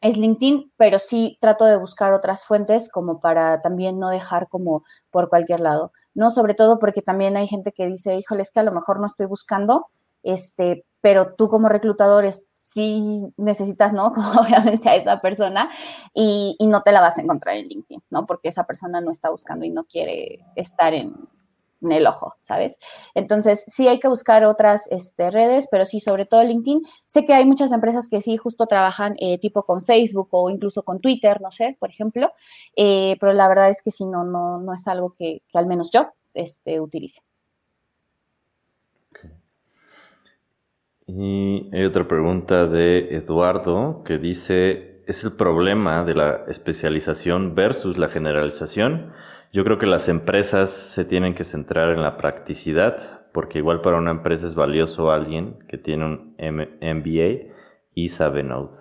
es LinkedIn, pero sí trato de buscar otras fuentes como para también no dejar como por cualquier lado, ¿no? Sobre todo porque también hay gente que dice, híjole, es que a lo mejor no estoy buscando, este, pero tú como reclutador sí necesitas, ¿no? [LAUGHS] Como obviamente a esa persona y, y, no te la vas a encontrar en LinkedIn, ¿no? Porque esa persona no está buscando y no quiere estar en, en el ojo, ¿sabes? Entonces, sí hay que buscar otras este, redes, pero sí, sobre todo LinkedIn. Sé que hay muchas empresas que sí justo trabajan eh, tipo con Facebook o incluso con Twitter, no sé, por ejemplo, eh, pero la verdad es que sí, no, no, no es algo que, al menos yo este, utilice. Y hay otra pregunta de Eduardo que dice, ¿es el problema de la especialización versus la generalización? Yo creo que las empresas se tienen que centrar en la practicidad, porque igual para una empresa es valioso alguien que tiene un MBA y sabe Node.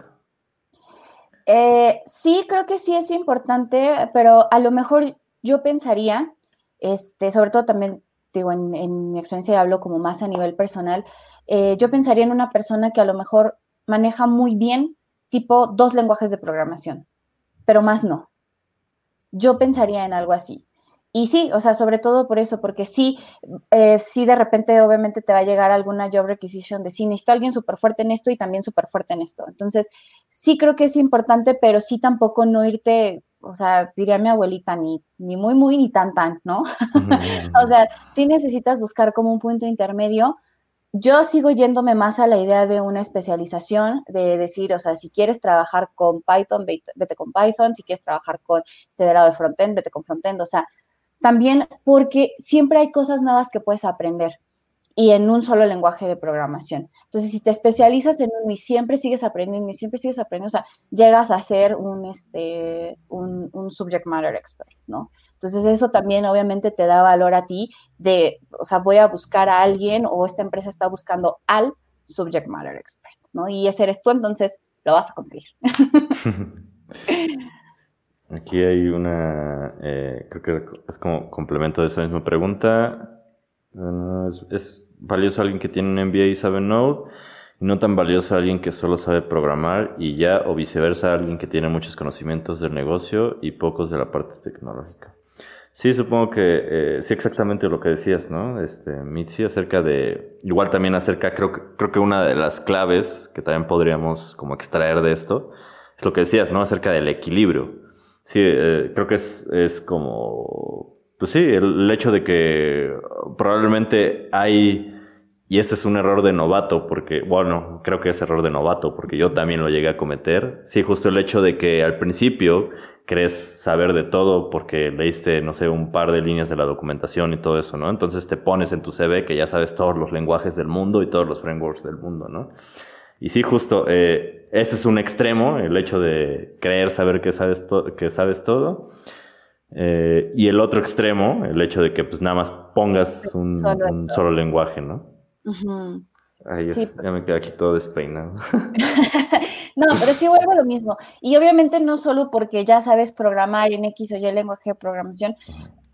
Eh, sí, creo que sí es importante, pero a lo mejor yo pensaría, este, sobre todo también, digo, en, mi experiencia hablo como más a nivel personal, eh, yo pensaría en una persona que a lo mejor maneja muy bien tipo dos lenguajes de programación, pero más no yo pensaría en algo así. Y sí, o sea, sobre todo por eso, porque sí, eh, sí de repente obviamente te va a llegar alguna job requisition de sí, necesito a alguien súper fuerte en esto y también súper fuerte en esto. Entonces, sí creo que es importante, pero sí tampoco no irte, o sea, diría mi abuelita, ni, ni muy, muy, ni tan, tan, ¿no? [LAUGHS] o sea, sí necesitas buscar como un punto intermedio yo sigo yéndome más a la idea de una especialización, de decir, o sea, si quieres trabajar con Python, vete con Python, si quieres trabajar con este de frontend, vete con frontend, o sea, también porque siempre hay cosas nuevas que puedes aprender y en un solo lenguaje de programación. Entonces, si te especializas en uno y siempre sigues aprendiendo y siempre sigues aprendiendo, o sea, llegas a ser un, este, un, un subject matter expert, ¿no? Entonces eso también obviamente te da valor a ti de, o sea, voy a buscar a alguien o esta empresa está buscando al subject matter expert, ¿no? Y ese eres tú, entonces lo vas a conseguir. [LAUGHS] Aquí hay una, eh, creo que es como complemento de esa misma pregunta. ¿es, valioso alguien que tiene un MBA y sabe Node? No tan valioso alguien que solo sabe programar y ya, o viceversa, alguien que tiene muchos conocimientos del negocio y pocos de la parte tecnológica. Sí, supongo que eh, sí, exactamente lo que decías, ¿no? Este, Mitzi, acerca de, igual también acerca, creo que, creo que una de las claves que también podríamos como extraer de esto es lo que decías, ¿no? Acerca del equilibrio. Sí, eh, creo que es, es como, pues sí, el, hecho de que probablemente hay, y este es un error de novato, porque, bueno, creo que es error de novato, porque yo también lo llegué a cometer. Sí, justo el hecho de que al principio crees saber de todo porque leíste, no sé, un par de líneas de la documentación y todo eso, ¿no? Entonces te pones en tu CV que ya sabes todos los lenguajes del mundo y todos los frameworks del mundo, ¿no? Y sí, justo, eh, ese es un extremo, el hecho de creer saber que sabes, que sabes todo. Eh, y el otro extremo, el hecho de que pues nada más pongas un solo, lenguaje, ¿no? Ay, ya me queda aquí todo despeinado. [LAUGHS] no, pero sí vuelvo a lo mismo. Y obviamente no solo porque ya sabes programar en X o Y lenguaje de programación,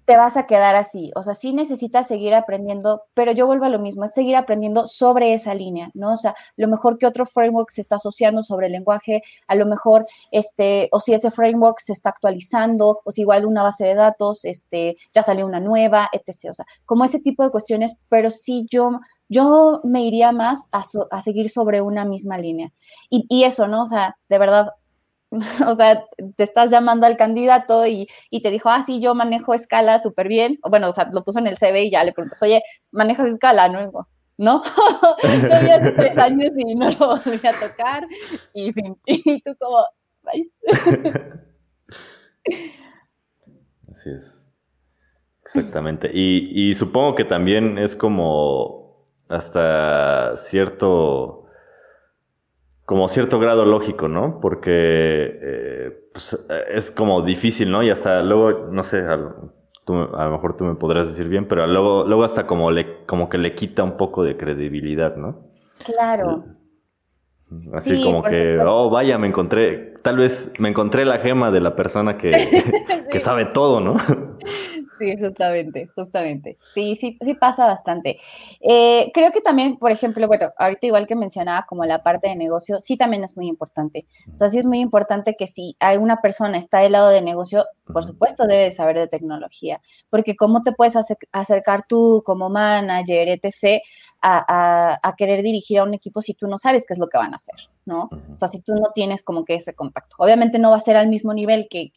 te vas a quedar así. O sea, sí necesitas seguir aprendiendo, pero yo vuelvo a lo mismo, es seguir aprendiendo sobre esa línea, ¿no? O sea, lo mejor que otro framework se está asociando sobre el lenguaje, a lo mejor, este, o si ese framework se está actualizando, o si igual una base de datos, este, ya salió una nueva, etc. O sea, como ese tipo de cuestiones, pero sí yo yo me iría más a, seguir sobre una misma línea. Y, eso, ¿no? O sea, de verdad, [LAUGHS] o sea, te estás llamando al candidato y, te dijo, ah, sí, yo manejo escala súper bien. O bueno, o sea, lo puso en el CV y ya le preguntas, oye, ¿manejas escala? No, no, [LAUGHS] yo hace [LAUGHS] tres años y no lo volví a tocar. Y, fin, y tú como, Así es. Exactamente. Y, y, supongo que también es como hasta cierto, como cierto grado lógico, ¿no? Porque eh, pues, es como difícil, ¿no? Y hasta luego, no sé, a lo, a lo mejor tú me podrás decir bien, pero luego, luego hasta como, le, como que le quita un poco de credibilidad, ¿no? Claro. Así como que, oh, vaya, me encontré, tal vez me encontré la gema de la persona que, [LAUGHS] que sabe todo, ¿no? [LAUGHS] Sí, justamente, justamente. Sí, sí, sí pasa bastante. Eh, creo que también, por ejemplo, bueno, ahorita igual que mencionaba como la parte de negocio, sí también es muy importante. O sea, sí es muy importante que si alguna persona está del lado de negocio, por supuesto debe saber de tecnología, porque cómo te puedes acercar tú como manager, etc., a, querer dirigir a un equipo si tú no sabes qué es lo que van a hacer, ¿no? O sea, si tú no tienes como que ese contacto. Obviamente no va a ser al mismo nivel que,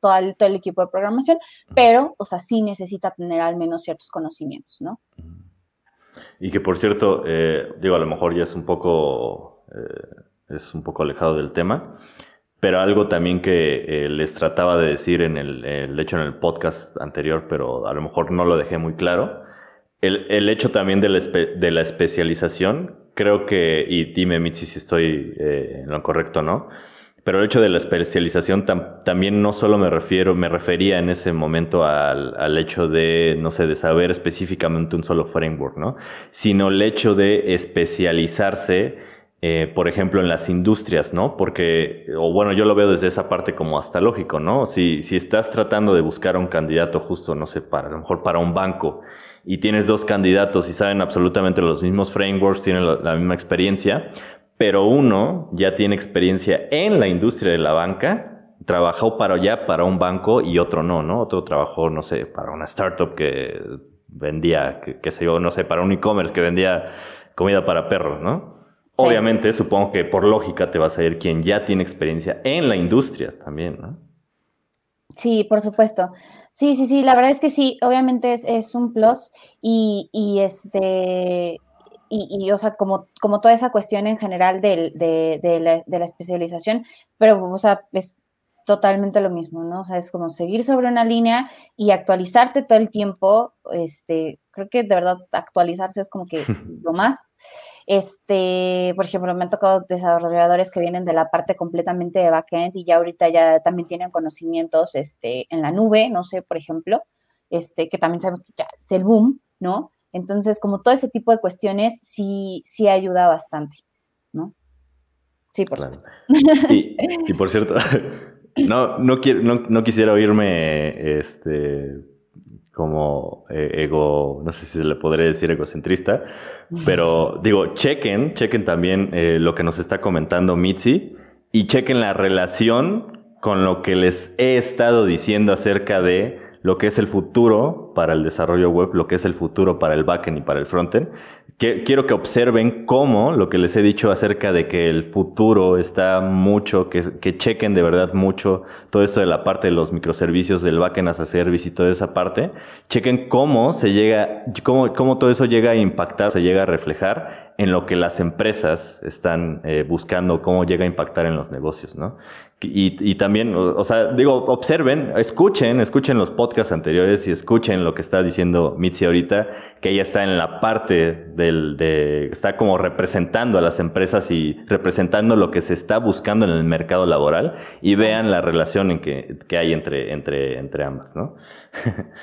todo, el, todo el equipo de programación, pero, o sea, sí necesita tener al menos ciertos conocimientos, ¿no? Y que por cierto, eh, digo, a lo mejor ya es un poco, eh, es un poco alejado del tema, pero algo también que eh, les trataba de decir en el, el, hecho en el podcast anterior, pero a lo mejor no lo dejé muy claro, el, el hecho también de la, de la, especialización, creo que, y dime Mitzi si estoy eh, en lo correcto o no, pero el hecho de la especialización también no solo me refiero, me refería en ese momento al, al, hecho de, no sé, de saber específicamente un solo framework, ¿no? Sino el hecho de especializarse eh, por ejemplo, en las industrias, ¿no? Porque, o bueno, yo lo veo desde esa parte como hasta lógico, ¿no? Si, si estás tratando de buscar un candidato justo, no sé, para a lo mejor para un banco y tienes dos candidatos y saben absolutamente los mismos frameworks, tienen la, misma experiencia, pero uno ya tiene experiencia en la industria de la banca, trabajó para ya para un banco y otro no, ¿no? Otro trabajó, no sé, para una startup que vendía, qué que sé yo, no sé, para un e-commerce que vendía comida para perros, ¿no? Obviamente, supongo que por lógica te vas a ir quien ya tiene experiencia en la industria también, ¿no? Sí, por supuesto. Sí, sí, sí, la verdad es que sí, obviamente es, un plus y, y este, y, o sea, como, como toda esa cuestión en general de, de, la, de, la, especialización, pero, o sea, es totalmente lo mismo, ¿no? O sea, es como seguir sobre una línea y actualizarte todo el tiempo, este, creo que de verdad actualizarse es como que [LAUGHS] lo más. Este, por ejemplo, me han tocado desarrolladores que vienen de la parte completamente de backend y ya ahorita ya también tienen conocimientos este, en la nube, no sé, por ejemplo, este, que también sabemos que ya es el boom, ¿no? Entonces, como todo ese tipo de cuestiones sí, sí ayuda bastante, ¿no? Sí, por supuesto. [LAUGHS] Y, por cierto, [LAUGHS] no, no, quiero, no, quisiera oírme este, como eh, ego, no sé si se le podría decir egocentrista, pero digo, chequen, chequen también eh, lo que nos está comentando Mitzi y chequen la relación con lo que les he estado diciendo acerca de lo que es el futuro para el desarrollo web, lo que es el futuro para el backend y para el frontend. Quiero que observen cómo lo que les he dicho acerca de que el futuro está mucho, que, que chequen de verdad mucho todo esto de la parte de los microservicios, del backend as a service y toda esa parte. Chequen cómo se llega, cómo, cómo todo eso llega a impactar, se llega a reflejar en lo que las empresas están eh, buscando, cómo llega a impactar en los negocios, ¿no? Y, y también, o, sea, digo, observen, escuchen, escuchen los podcasts anteriores y escuchen lo que está diciendo Mitzi ahorita, que ella está en la parte del, de, está como representando a las empresas y representando lo que se está buscando en el mercado laboral y vean la relación en que, que hay entre, entre, entre ambas, ¿no? [LAUGHS]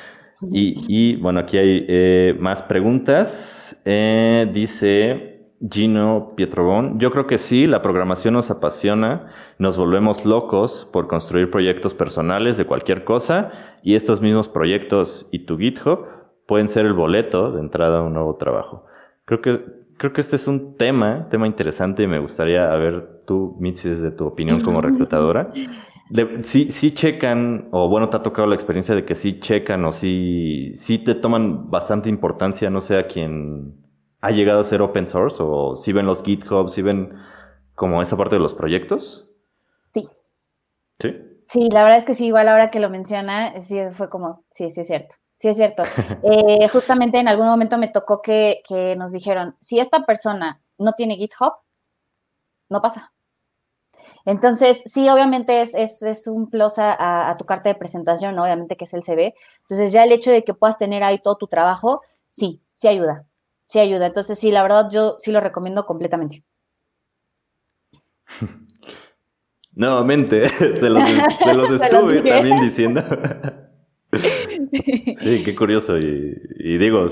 Y, bueno, aquí hay eh, más preguntas. Eh, dice Gino Pietrobón, yo creo que sí, la programación nos apasiona, nos volvemos locos por construir proyectos personales de cualquier cosa y estos mismos proyectos y tu GitHub pueden ser el boleto de entrada a un nuevo trabajo. Creo que, creo que este es un tema, tema interesante y me gustaría a ver tú, Mitzi, desde tu opinión como reclutadora. Sí, sí checan, o bueno, te ha tocado la experiencia de que sí checan o sí, sí te toman bastante importancia, no sé a quién ha llegado a ser open source o si ven los GitHub, si ven como esa parte de los proyectos. Sí. ¿Sí? Sí, la verdad es que sí, igual ahora que lo menciona, sí fue como, sí, sí es cierto. Sí, es cierto. [LAUGHS] Eh, justamente en algún momento me tocó que, que nos dijeron, si esta persona no tiene GitHub, no pasa. Entonces, sí, obviamente es, es, un plus a, tu carta de presentación, obviamente que es el CV. Entonces, ya el hecho de que puedas tener ahí todo tu trabajo, sí, sí ayuda. sí ayuda. Entonces, sí, la verdad, yo sí lo recomiendo completamente. [LAUGHS] Nuevamente, [LAUGHS] se los, [LAUGHS] estuve también diciendo. sí, qué curioso. Y, digo,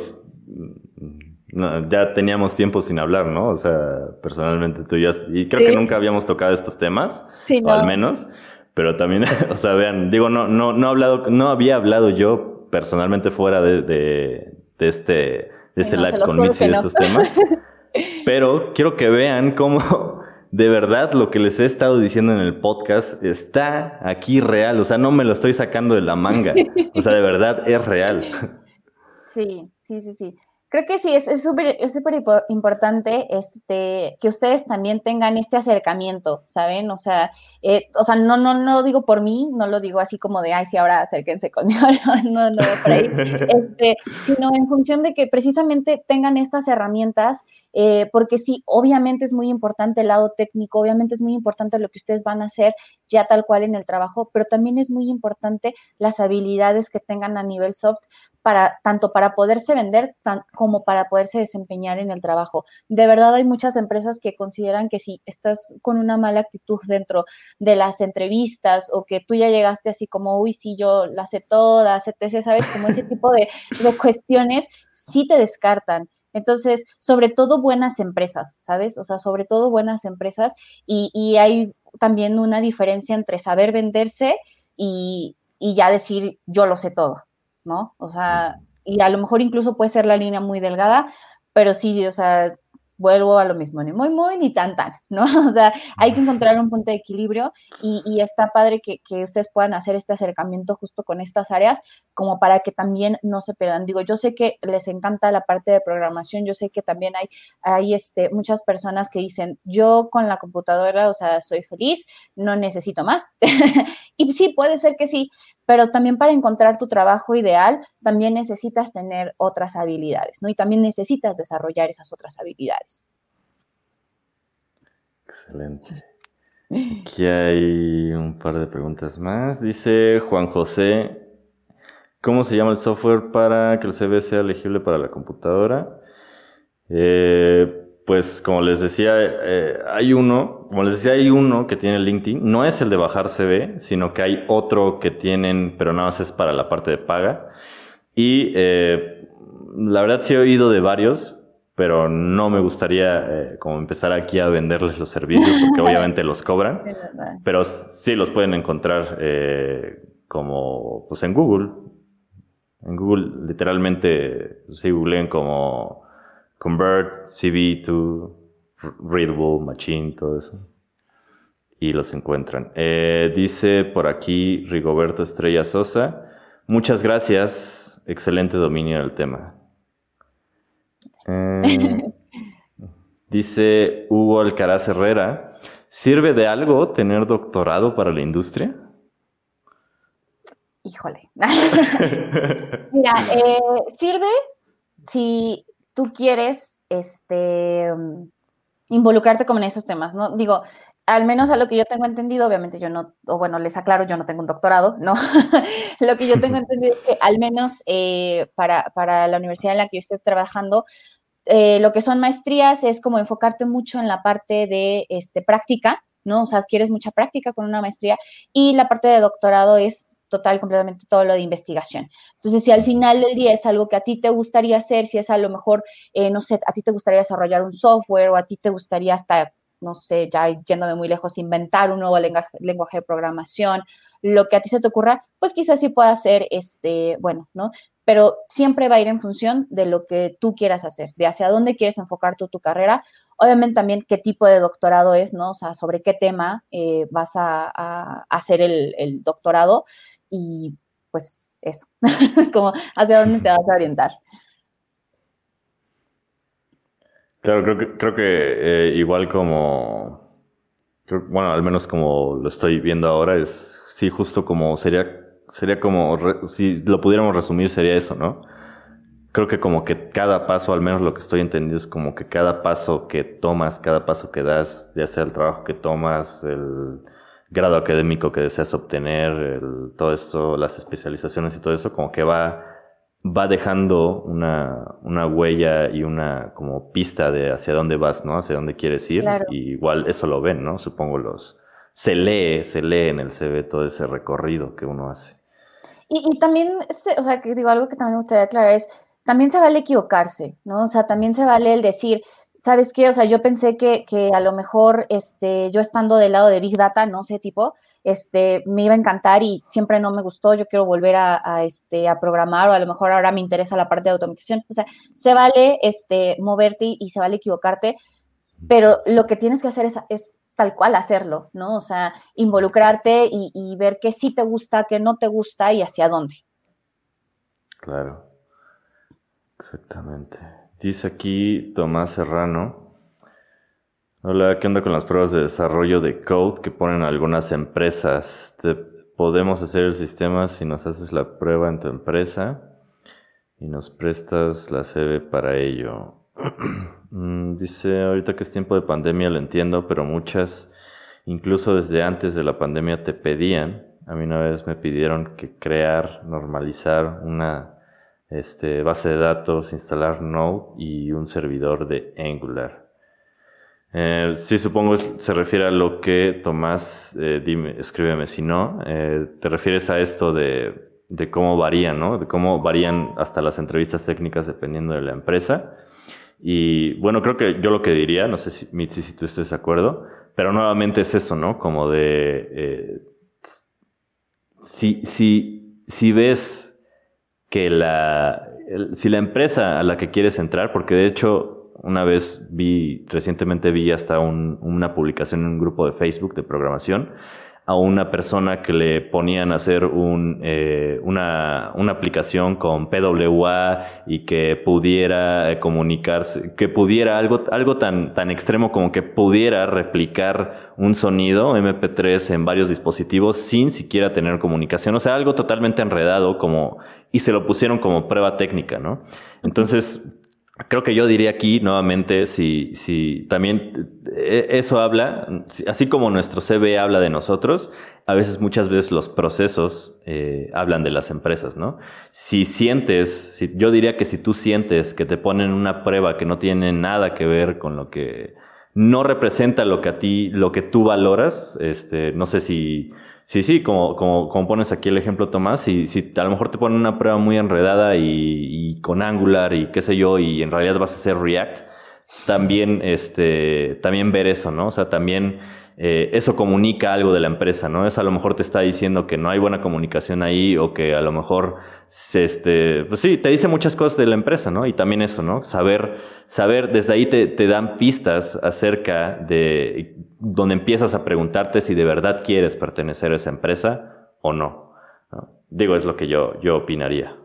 ya teníamos tiempo sin hablar, ¿no? O sea, personalmente tú ya... Y creo que nunca habíamos tocado estos temas, sí, o al menos. Pero también, [LAUGHS] o sea, vean, digo, no, no, no, hablado, no había hablado yo personalmente fuera de, de, este, de este live con Mitzi de estos temas. [LAUGHS] Pero quiero que vean cómo [LAUGHS] de verdad lo que les he estado diciendo en el podcast está aquí real, o sea, no me lo estoy sacando de la manga, o sea, de verdad es real. Sí, sí, sí, sí. Creo que sí, es súper es súper importante este, que ustedes también tengan este acercamiento, ¿saben? O sea, eh, o sea no, no, no lo digo por mí, no lo digo así como de, ay, sí, ahora acérquense conmigo, [LAUGHS] no, no, no, por ahí, [LAUGHS] este, sino en función de que precisamente tengan estas herramientas, eh, porque sí, obviamente es muy importante el lado técnico, obviamente es muy importante lo que ustedes van a hacer ya tal cual en el trabajo, pero también es muy importante las habilidades que tengan a nivel soft para tanto para poderse vender como para poderse desempeñar en el trabajo. De verdad hay muchas empresas que consideran que si estás con una mala actitud dentro de las entrevistas o que tú ya llegaste así como, uy, sí, yo la sé todas, etc., ¿sabes? Como ese [LAUGHS] tipo de, cuestiones, sí te descartan. Entonces, sobre todo buenas empresas, ¿sabes? O sea, sobre todo buenas empresas y, y hay también una diferencia entre saber venderse y, y ya decir yo lo sé todo. ¿No? O sea, y a lo mejor incluso puede ser la línea muy delgada, pero sí, o sea, vuelvo a lo mismo, ni muy, muy, ni tan, tan, ¿no? [LAUGHS] O sea, hay que encontrar un punto de equilibrio y, está padre que, ustedes puedan hacer este acercamiento justo con estas áreas, como para que también no se pierdan. Digo, yo sé que les encanta la parte de programación, yo sé que también hay, hay este, muchas personas que dicen, yo con la computadora, o sea, soy feliz, no necesito más. [LAUGHS] y sí, puede ser que sí, pero también para encontrar tu trabajo ideal, también necesitas tener otras habilidades, ¿no? Y también necesitas desarrollar esas otras habilidades. Excelente. Aquí hay un par de preguntas más. Dice Juan José, ¿cómo se llama el software para que el CV sea elegible para la computadora? Eh, pues como les decía, eh, hay uno, como les decía, hay uno que tiene LinkedIn, no es el de bajar CV, sino que hay otro que tienen, pero nada más es para la parte de paga. Y eh, la verdad sí he oído de varios, pero no me gustaría eh, como empezar aquí a venderles los servicios, porque [LAUGHS] obviamente los cobran, pero sí los pueden encontrar como pues en Google. En Google literalmente, si googleen como Convert, CV to Readable, Machine, todo eso. Y los encuentran. Eh, dice por aquí Rigoberto Estrella Sosa. Muchas gracias. Excelente dominio del tema. Eh, [LAUGHS] dice Hugo Alcaraz Herrera. ¿Sirve de algo tener doctorado para la industria? Híjole. [LAUGHS] Mira, eh, sirve si tú quieres este, involucrarte como en esos temas, ¿no? Digo, al menos a lo que yo tengo entendido, obviamente yo no, o bueno, les aclaro, yo no tengo un doctorado, ¿no? [LAUGHS] lo que yo tengo entendido es que al menos eh, para, para, la universidad en la que yo estoy trabajando, eh, lo que son maestrías es como enfocarte mucho en la parte de este, práctica, ¿no? O sea, adquieres mucha práctica con una maestría y la parte de doctorado es total, completamente todo lo de investigación. Entonces, si al final del día es algo que a ti te gustaría hacer, si es a lo mejor, eh, no sé, a ti te gustaría desarrollar un software o a ti te gustaría hasta, no sé, ya yéndome muy lejos, inventar un nuevo lenguaje, de programación, lo que a ti se te ocurra, pues quizás sí pueda ser, este, bueno, ¿no? Pero siempre va a ir en función de lo que tú quieras hacer, de hacia dónde quieres enfocar tú tu carrera. Obviamente también qué tipo de doctorado es, ¿no? O sea, sobre qué tema eh, vas a, hacer el, doctorado y pues eso, [LAUGHS] como hacia dónde te vas a orientar. Claro, creo que, creo que eh, igual como, bueno, al menos como lo estoy viendo ahora, es, sí, justo como sería, sería como, si lo pudiéramos resumir, sería eso, ¿no? Creo que como que cada paso, al menos lo que estoy entendiendo, es como que cada paso que tomas, cada paso que das, ya sea el trabajo que tomas, el, grado académico que deseas obtener, todo esto, las especializaciones y todo eso, como que va va dejando una, una, huella y una como pista de hacia dónde vas, ¿no? Hacia dónde quieres ir. Y igual eso lo ven, ¿no? Supongo los... Se lee, se lee en el CV todo ese recorrido que uno hace. Y, también, o sea, que digo, algo que también me gustaría aclarar es, también se vale equivocarse, ¿no? O sea, también se vale el decir, ¿sabes qué? O sea, yo pensé que, que a lo mejor, este, yo estando del lado de Big Data, no sé, tipo, este, me iba a encantar y siempre no me gustó, yo quiero volver a, este, a programar o a lo mejor ahora me interesa la parte de automatización. O sea, se vale este, moverte y, se vale equivocarte, pero lo que tienes que hacer es tal cual hacerlo, ¿no? O sea, involucrarte y, ver qué sí te gusta, qué no te gusta y hacia dónde. Claro, exactamente. Dice aquí Tomás Serrano, Hola, ¿qué onda con las pruebas de desarrollo de code que ponen algunas empresas? Podemos hacer el sistema si nos haces la prueba en tu empresa y nos prestas la CV para ello. [CLEARS THROAT] Mm, dice, ahorita que es tiempo de pandemia lo entiendo, pero muchas, incluso desde antes de la pandemia, te pedían. A mí una vez me pidieron que crear, normalizar una este, base de datos, instalar Node y un servidor de Angular. Eh, sí, supongo se refiere a lo que Tomás, eh, dime, escríbeme si no, eh, te refieres a esto de, de, cómo varían, ¿no? De cómo varían hasta las entrevistas técnicas dependiendo de la empresa. Y bueno, creo que yo lo que diría, no sé si, Mitzi, si tú estés de acuerdo, pero nuevamente es eso, ¿no? Como de, eh, si, si, si ves que la, si la empresa a la que quieres entrar, porque de hecho una vez vi, recientemente vi hasta una publicación en un grupo de Facebook de programación a una persona que le ponían a hacer un, eh, una, una, aplicación con PWA y que pudiera eh, comunicarse, que pudiera algo, algo tan, tan extremo como que pudiera replicar un sonido MP3 en varios dispositivos sin siquiera tener comunicación. O sea, algo totalmente enredado como, y se lo pusieron como prueba técnica, ¿no? Entonces, Creo que yo diría aquí nuevamente, si, si también eh, eso habla, así como nuestro CV habla de nosotros, a veces, muchas veces los procesos eh, hablan de las empresas, ¿no? Si sientes, si, yo diría que si tú sientes que te ponen una prueba que no tiene nada que ver con lo que no representa lo que a ti, lo que tú valoras, este, no sé si Sí, sí, como, como, como, pones aquí el ejemplo, Tomás, si, si a lo mejor te ponen una prueba muy enredada y, con Angular y qué sé yo, y en realidad vas a hacer React, también, este, también ver eso, ¿no? O sea, también eh, eso comunica algo de la empresa, ¿no? Eso a lo mejor te está diciendo que no hay buena comunicación ahí o que a lo mejor, este, pues sí, te dice muchas cosas de la empresa, ¿no? Y también eso, ¿no? Saber, saber, desde ahí te, te dan pistas acerca de donde empiezas a preguntarte si de verdad quieres pertenecer a esa empresa o no. Digo, es lo que yo, yo opinaría.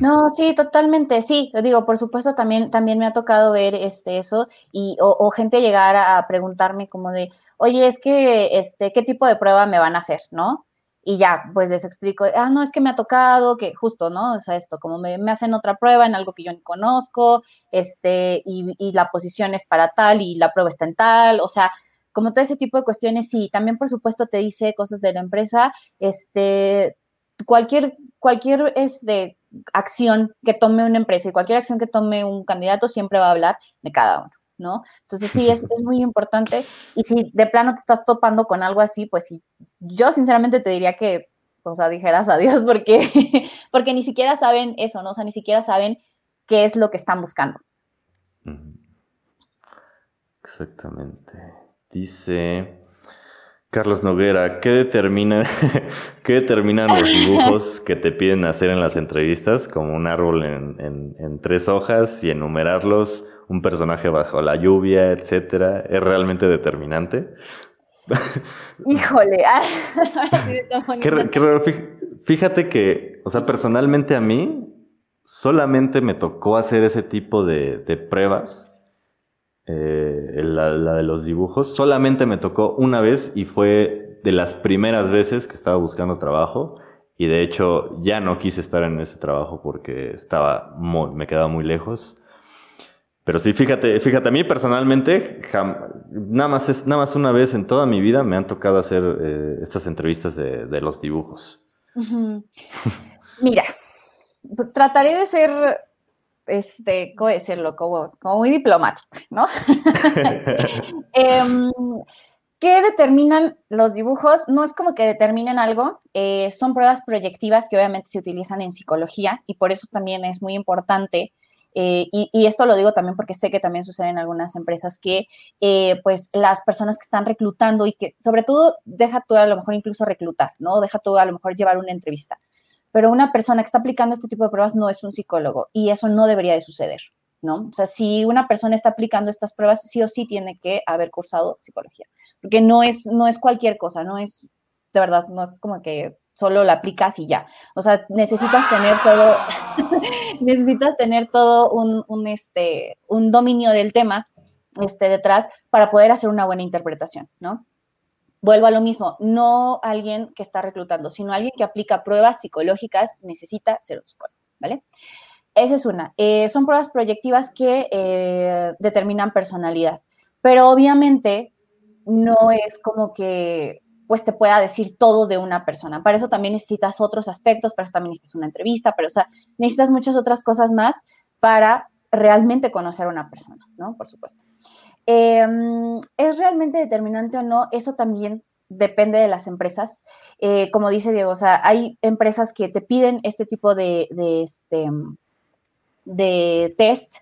No, sí, totalmente, sí. Digo, por supuesto, también, también me ha tocado ver este, eso y, o, o gente llegar a preguntarme como de, oye, es que, este, ¿qué tipo de prueba me van a hacer, no? Y ya, pues les explico, ah, no, es que me ha tocado, que justo, ¿no? O sea, esto, como me, hacen otra prueba en algo que yo ni conozco, este, y, la posición es para tal y la prueba está en tal, o sea, como todo ese tipo de cuestiones, sí, también por supuesto te dice cosas de la empresa, este, cualquier, cualquier este, acción que tome una empresa y cualquier acción que tome un candidato siempre va a hablar de cada uno. ¿No? Entonces sí, es, es, muy importante. Y si de plano te estás topando con algo así, pues sí, yo sinceramente te diría que, o sea, dijeras adiós porque, [LAUGHS] porque ni siquiera saben eso, ¿no? O sea, ni siquiera saben qué es lo que están buscando. Exactamente. Dice Carlos Noguera, ¿qué, determina, [LAUGHS] ¿qué determinan los dibujos [LAUGHS] que te piden hacer en las entrevistas? Como un árbol en, en, en tres hojas y enumerarlos un personaje bajo la lluvia, etcétera, es realmente determinante. [LAUGHS] Híjole, Fíjate que, o sea, personalmente a mí solamente me tocó hacer ese tipo de, pruebas, eh, la, de los dibujos, solamente me tocó una vez y fue de las primeras veces que estaba buscando trabajo y de hecho ya no quise estar en ese trabajo porque estaba me quedaba muy lejos. Pero sí, fíjate, fíjate, a mí personalmente, nada, más es, nada más una vez en toda mi vida me han tocado hacer eh, estas entrevistas de, los dibujos. Mira, trataré de ser, este, ¿cómo decirlo? Como, como muy diplomática, ¿no? [LAUGHS] Em, ¿Qué determinan los dibujos? No es como que determinen algo, eh, son pruebas proyectivas que obviamente se utilizan en psicología y por eso también es muy importante eh, y, esto lo digo también porque sé que también sucede en algunas empresas que, eh, pues, las personas que están reclutando y que, sobre todo, deja tú a lo mejor incluso reclutar, ¿no? Deja tú a lo mejor llevar una entrevista. Pero una persona que está aplicando este tipo de pruebas no es un psicólogo y eso no debería de suceder, ¿no? O sea, si una persona está aplicando estas pruebas, sí o sí tiene que haber cursado psicología, porque no es, no es cualquier cosa, no es, de verdad, no es como que solo la aplicas y ya. O sea, necesitas tener todo, [LAUGHS] necesitas tener todo un, este, un dominio del tema este, detrás para poder hacer una buena interpretación, ¿no? Vuelvo a lo mismo, no alguien que está reclutando, sino alguien que aplica pruebas psicológicas necesita ser un psicólogo, ¿vale? Esa es una. Eh, son pruebas proyectivas que eh, determinan personalidad, pero obviamente no es como que pues te pueda decir todo de una persona. Para eso también necesitas otros aspectos, para eso también necesitas una entrevista, pero o sea, necesitas muchas otras cosas más para realmente conocer a una persona, ¿no? Por supuesto. Em, ¿Es realmente determinante o no? Eso también depende de las empresas. Eh, como dice Diego, o sea, hay empresas que te piden este tipo de, de este, de test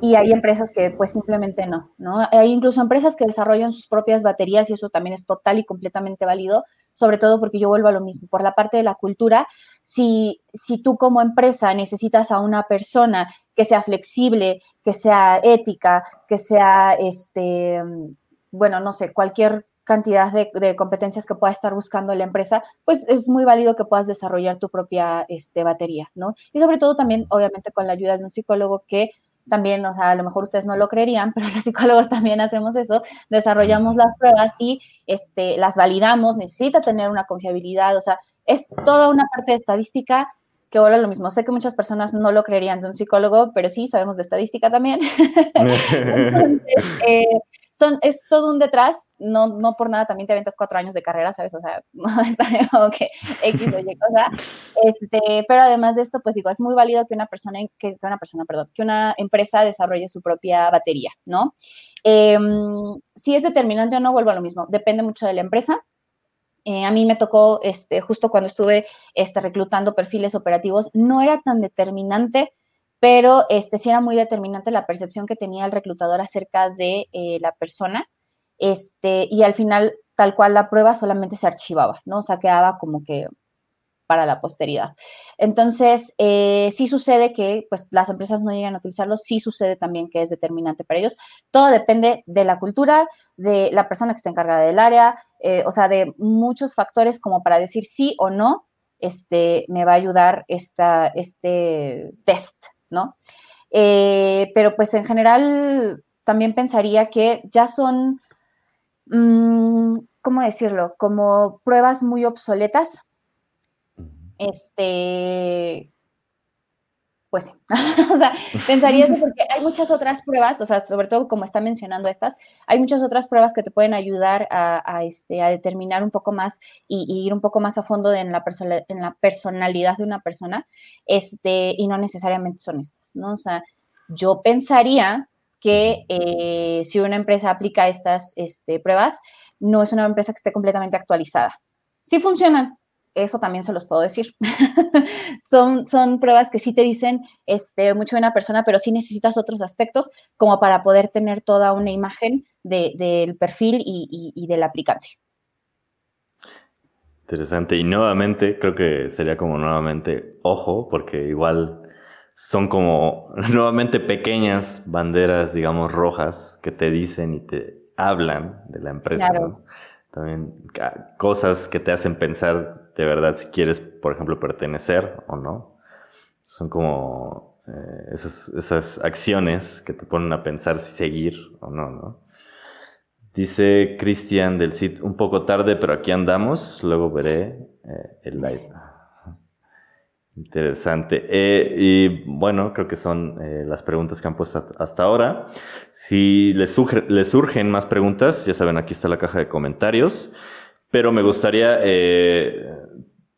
y hay empresas que pues simplemente no, ¿no? Hay incluso empresas que desarrollan sus propias baterías y eso también es total y completamente válido, sobre todo porque yo vuelvo a lo mismo, por la parte de la cultura, si, si tú como empresa necesitas a una persona que sea flexible, que sea ética, que sea, este, bueno, no sé, cualquier cantidad de, competencias que pueda estar buscando la empresa, pues es muy válido que puedas desarrollar tu propia este, batería, ¿no? Y sobre todo también, obviamente, con la ayuda de un psicólogo que también, o sea, a lo mejor ustedes no lo creerían, pero [LAUGHS] los psicólogos también hacemos eso, desarrollamos las pruebas y este, las validamos, necesita tener una confiabilidad, o sea, es toda una parte de estadística que ahora lo mismo. Sé que muchas personas no lo creerían de un psicólogo, pero sí, sabemos de estadística también. [LAUGHS] [LAUGHS] Entonces, eh, son, es todo un detrás, no, no por nada también te aventas cuatro años de carrera, ¿sabes? O sea, [LAUGHS] no está que X o Y cosa. Este, pero además de esto, pues digo, es muy válido que una persona, que, una persona, perdón, que una empresa desarrolle su propia batería, ¿no? Em, si es determinante o no, vuelvo a lo mismo, depende mucho de la empresa. Eh, a mí me tocó, este, justo cuando estuve este, reclutando perfiles operativos, no era tan determinante pero este, sí era muy determinante la percepción que tenía el reclutador acerca de eh, la persona, este, y al final, tal cual la prueba solamente se archivaba, ¿no? O sea, quedaba como que para la posteridad. Entonces, eh, sí sucede que pues, las empresas no llegan a utilizarlo, sí sucede también que es determinante para ellos. Todo depende de la cultura, de la persona que está encargada del área, eh, o sea, de muchos factores como para decir sí o no, este, me va a ayudar esta, este test, ¿no? Eh, pero pues en general también pensaría que ya son, mm, ¿cómo decirlo? Como pruebas muy obsoletas. Este, pues sí. [LAUGHS] o sea, pensaría eso [LAUGHS] porque hay muchas otras pruebas, o sea, sobre todo como está mencionando estas, hay muchas otras pruebas que te pueden ayudar a, este, a determinar un poco más y, ir un poco más a fondo en, la en la personalidad de una persona, este, y no necesariamente son estas, ¿no? O sea, yo pensaría que eh, si una empresa aplica estas este, pruebas, no es una empresa que esté completamente actualizada. Sí funcionan, eso también se los puedo decir. [LAUGHS] son, son pruebas que sí te dicen este, mucho de una persona, pero sí necesitas otros aspectos como para poder tener toda una imagen del perfil y, del aplicante. Interesante. Y nuevamente, creo que sería como nuevamente, ojo, porque igual son como [LAUGHS] nuevamente pequeñas banderas, digamos, rojas que te dicen y te hablan de la empresa. También cosas que te hacen pensar de verdad si quieres, por ejemplo, pertenecer o no. Son como eh, esas, acciones que te ponen a pensar si seguir o no, ¿no? Dice Cristian del sitio, un poco tarde, pero aquí andamos, luego veré eh, el live. [LAUGHS] Interesante. Eh, y bueno, creo que son las preguntas que han puesto hasta ahora. Si les, les, surgen más preguntas, ya saben, aquí está la caja de comentarios. Pero me gustaría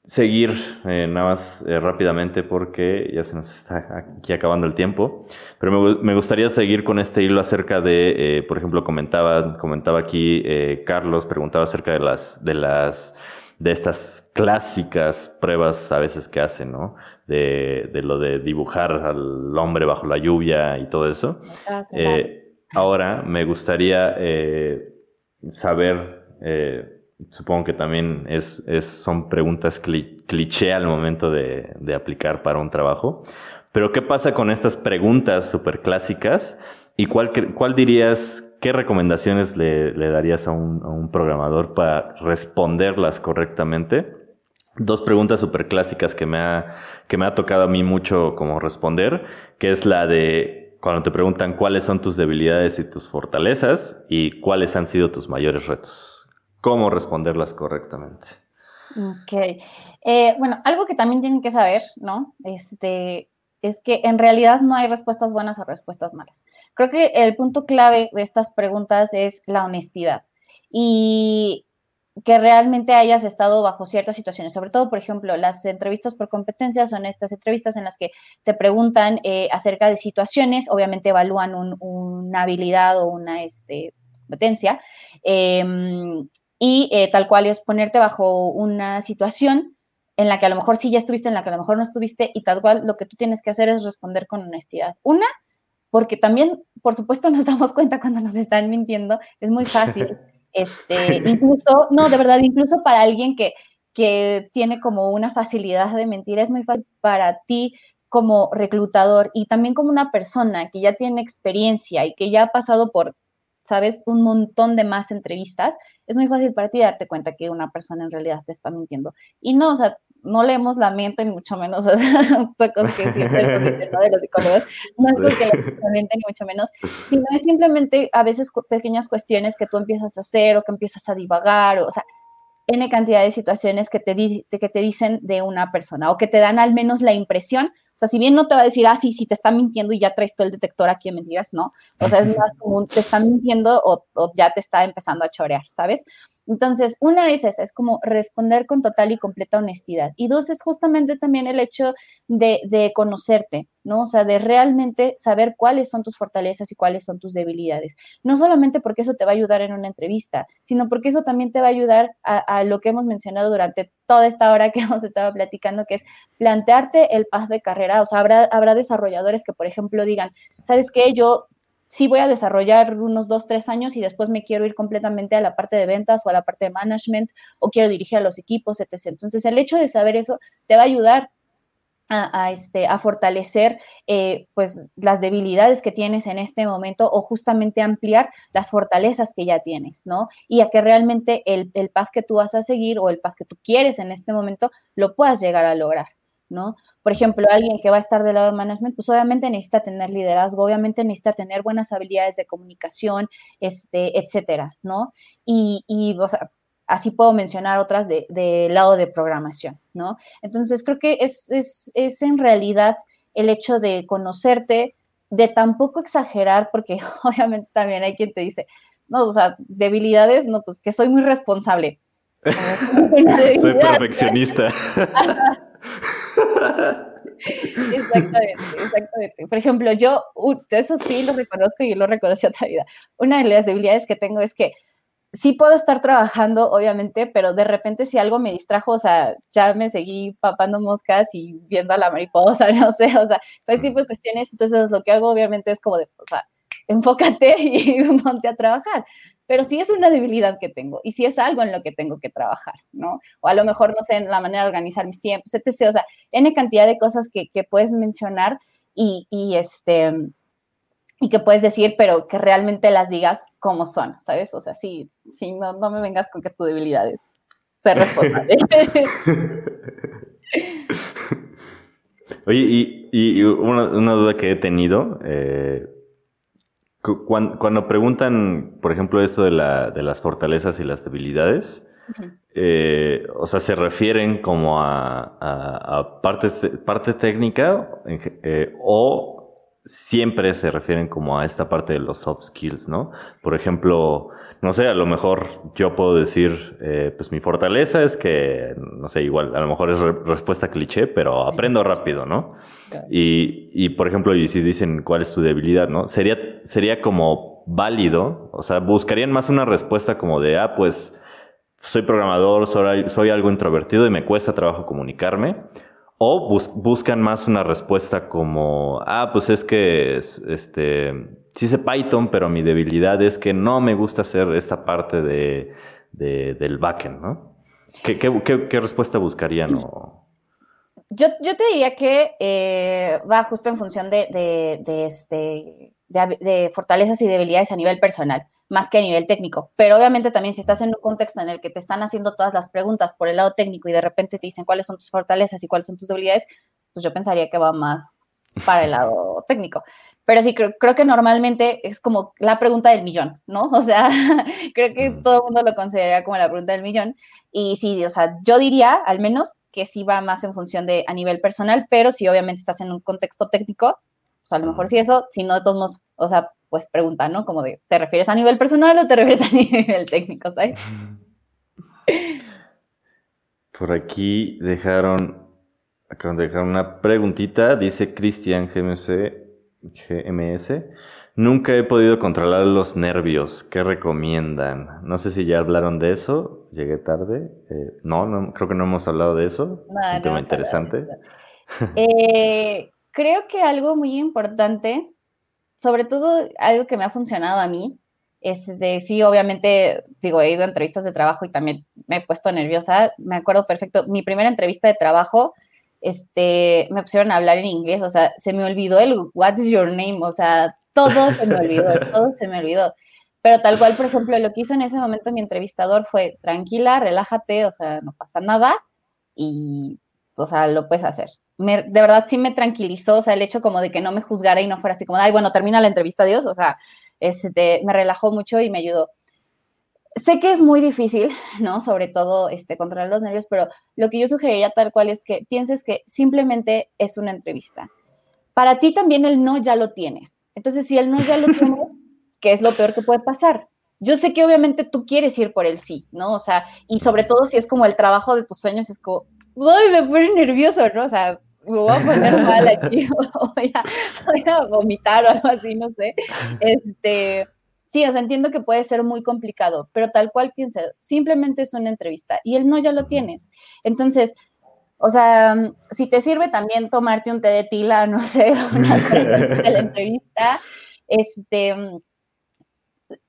seguir eh, nada más eh, rápidamente porque ya se nos está aquí acabando el tiempo, pero me, gustaría seguir con este hilo acerca de, eh, por ejemplo, comentaba, comentaba aquí Carlos, preguntaba acerca de las, de las, de estas clásicas pruebas a veces que hacen, ¿no? De, de lo de dibujar al hombre bajo la lluvia y todo eso. ahora me gustaría saber supongo que también es, son preguntas cliché al momento de, aplicar para un trabajo. Pero ¿qué pasa con estas preguntas súper clásicas? ¿Y cuál, cuál dirías, qué recomendaciones le, darías a un, programador para responderlas correctamente? Dos preguntas súper clásicas que me, ha, que me ha tocado a mí mucho como responder, que es la de cuando te preguntan cuáles son tus debilidades y tus fortalezas y cuáles han sido tus mayores retos cómo responderlas correctamente. Ok. Eh, bueno, algo que también tienen que saber, ¿no? Este, es que en realidad no hay respuestas buenas o respuestas malas. Creo que el punto clave de estas preguntas es la honestidad y que realmente hayas estado bajo ciertas situaciones, sobre todo, por ejemplo, las entrevistas por competencias son estas entrevistas en las que te preguntan eh, acerca de situaciones, obviamente evalúan una habilidad o una este, competencia, em, y eh, tal cual es ponerte bajo una situación en la que a lo mejor sí ya estuviste, en la que a lo mejor no estuviste y tal cual lo que tú tienes que hacer es responder con honestidad. Una, porque también, por supuesto, [LAUGHS] nos damos cuenta cuando nos están mintiendo, es muy fácil. [LAUGHS] Este, incluso, no, de verdad, incluso para alguien que, que tiene como una facilidad de mentir, es muy fácil para ti como reclutador y también como una persona que ya tiene experiencia y que ya ha pasado por sabes un montón de más entrevistas, es muy fácil para ti darte cuenta que una persona en realidad te está mintiendo. Y no, o sea, no leemos la mente, ni mucho menos, [LAUGHS] o sea, cosas que siempre [LAUGHS] ¿no? De los psicólogos, no es porque la mente, ni mucho menos, sino es simplemente a veces pequeñas cuestiones que tú empiezas a hacer o que empiezas a divagar, o, o sea, N cantidad de situaciones que te, que te dicen de una persona o que te dan al menos la impresión o sea, si bien no te va a decir, ah, sí, sí, te está mintiendo y ya traes todo el detector aquí en mentiras, no. O sea, es [LAUGHS] más común, te están mintiendo o, o ya te está empezando a chorear, ¿sabes? Entonces, una es esa, es como responder con total y completa honestidad. Y dos es justamente también el hecho de, de, conocerte, ¿no? O sea, de realmente saber cuáles son tus fortalezas y cuáles son tus debilidades. No solamente porque eso te va a ayudar en una entrevista, sino porque eso también te va a ayudar a, lo que hemos mencionado durante toda esta hora que [LAUGHS] hemos estado platicando, que es plantearte el paz de carrera. O sea, habrá, habrá desarrolladores que, por ejemplo, digan, ¿sabes qué? Yo sí voy a desarrollar unos dos, tres años y después me quiero ir completamente a la parte de ventas o a la parte de management o quiero dirigir a los equipos, etc. Entonces, el hecho de saber eso te va a ayudar a, este, a fortalecer eh, pues las debilidades que tienes en este momento o justamente ampliar las fortalezas que ya tienes, ¿no? Y a que realmente el, el que tú vas a seguir o el path que tú quieres en este momento lo puedas llegar a lograr. ¿No? Por ejemplo, alguien que va a estar del lado de management, pues obviamente necesita tener liderazgo, obviamente necesita tener buenas habilidades de comunicación, este, etcétera, ¿no? Y, y o sea, así puedo mencionar otras del de lado de programación, ¿no? Entonces, creo que es, es, es en realidad el hecho de conocerte, de tampoco exagerar, porque [LAUGHS] obviamente también hay quien te dice, no, o sea, debilidades, no, pues que soy muy responsable. [LAUGHS] soy perfeccionista. [LAUGHS] Exactamente, exactamente. Por ejemplo, yo, eso sí lo reconozco y lo reconocí [LAUGHS] otra vida. Una de las debilidades que tengo es que sí puedo estar trabajando, obviamente, pero de repente si algo me distrajo, o sea, ya me seguí papando moscas y viendo a la mariposa, [LAUGHS] no sé, o sea, ese tipo de cuestiones. Entonces, lo que hago, obviamente, es como de, o sea, enfócate [LAUGHS] y ponte a trabajar pero sí es una debilidad que tengo y sí es algo en lo que tengo que trabajar, ¿no? O a lo mejor, no sé, en la manera de organizar mis tiempos, etc. O sea, N cantidad de cosas que, puedes mencionar y, este, y que puedes decir, pero que realmente las digas como son, ¿sabes? O sea, sí, sí no, no me vengas con que tu debilidad es ser responsable. [LAUGHS] Oye, y, una, duda que he tenido, eh, cuando, preguntan, por ejemplo, esto de, la, de, las fortalezas y las debilidades, eh, o sea, se refieren como a, a, parte, técnica eh, o siempre se refieren como a esta parte de los soft skills, ¿no? Por ejemplo, no sé, a lo mejor yo puedo decir, eh, pues mi fortaleza es que, no sé, igual, a lo mejor es respuesta cliché, pero aprendo rápido, ¿no? Y, y, por ejemplo, y si dicen cuál es tu debilidad, ¿no? Sería, sería como válido, o sea, buscarían más una respuesta como de, ah, pues soy programador, soy, soy algo introvertido y me cuesta trabajo comunicarme. O buscan más una respuesta como, ah, pues es que, este, sí sé Python, pero mi debilidad es que no me gusta hacer esta parte de, del backend, ¿no? ¿Qué, qué, respuesta buscarían? Yo, yo, te diría que eh, va justo en función de, de, este, de, fortalezas y debilidades a nivel personal más que a nivel técnico. Pero obviamente también si estás en un contexto en el que te están haciendo todas las preguntas por el lado técnico y de repente te dicen cuáles son tus fortalezas y cuáles son tus debilidades, pues yo pensaría que va más para el lado [LAUGHS] técnico. Pero sí, creo, creo que normalmente es como la pregunta del millón, ¿no? O sea, [LAUGHS] creo que todo el mundo lo considera como la pregunta del millón. Y sí, o sea, yo diría al menos que sí va más en función de a nivel personal, pero si obviamente estás en un contexto técnico, pues a lo mejor sí eso, si no, de todos modos, o sea, pues pregunta, ¿no? Como de, ¿te refieres a nivel personal o te [LAUGHS] refieres a nivel técnico, ¿sabes? Por aquí dejaron, acaban de dejar una preguntita, dice Cristian GMS, GMS, nunca he podido controlar los nervios, ¿qué recomiendan? No sé si ya hablaron de eso, llegué tarde, eh, no, no, creo que no hemos hablado de eso, es un tema interesante. Eh, creo que algo muy importante sobre todo algo que me ha funcionado a mí es de, sí, obviamente, digo, he ido a entrevistas de trabajo y también me he puesto nerviosa. Me acuerdo perfecto, mi primera entrevista de trabajo, este, me pusieron a hablar en inglés, o sea, se me olvidó el what's your name, o sea, todo se me olvidó, todo se me olvidó. Pero tal cual, por ejemplo, lo que hizo en ese momento mi entrevistador fue, tranquila, relájate, o sea, no pasa nada y, o sea, lo puedes hacer de verdad sí me tranquilizó, o sea, el hecho como de que no me juzgara y no fuera así como, ay, bueno, termina la entrevista, Dios, o sea, este, me relajó mucho y me ayudó. Sé que es muy difícil, ¿no? Sobre todo este, controlar los nervios, pero lo que yo sugeriría tal cual es que pienses que simplemente es una entrevista. Para ti también el no ya lo tienes. Entonces, si el no ya lo [LAUGHS] tienes, ¿qué es lo peor que puede pasar? Yo sé que obviamente tú quieres ir por el sí, ¿no? O sea, y sobre todo si es como el trabajo de tus sueños, es como, ¡ay, me pone nervioso, ¿no? O sea, me voy a poner mal aquí, [LAUGHS] voy a, voy a vomitar o algo así, no sé. Este, sí, o sea, entiendo que puede ser muy complicado, pero tal cual piensa, simplemente es una entrevista y el no ya lo tienes. Entonces, o sea, si te sirve también tomarte un té de tila, no sé, [LAUGHS] una entrevista, este,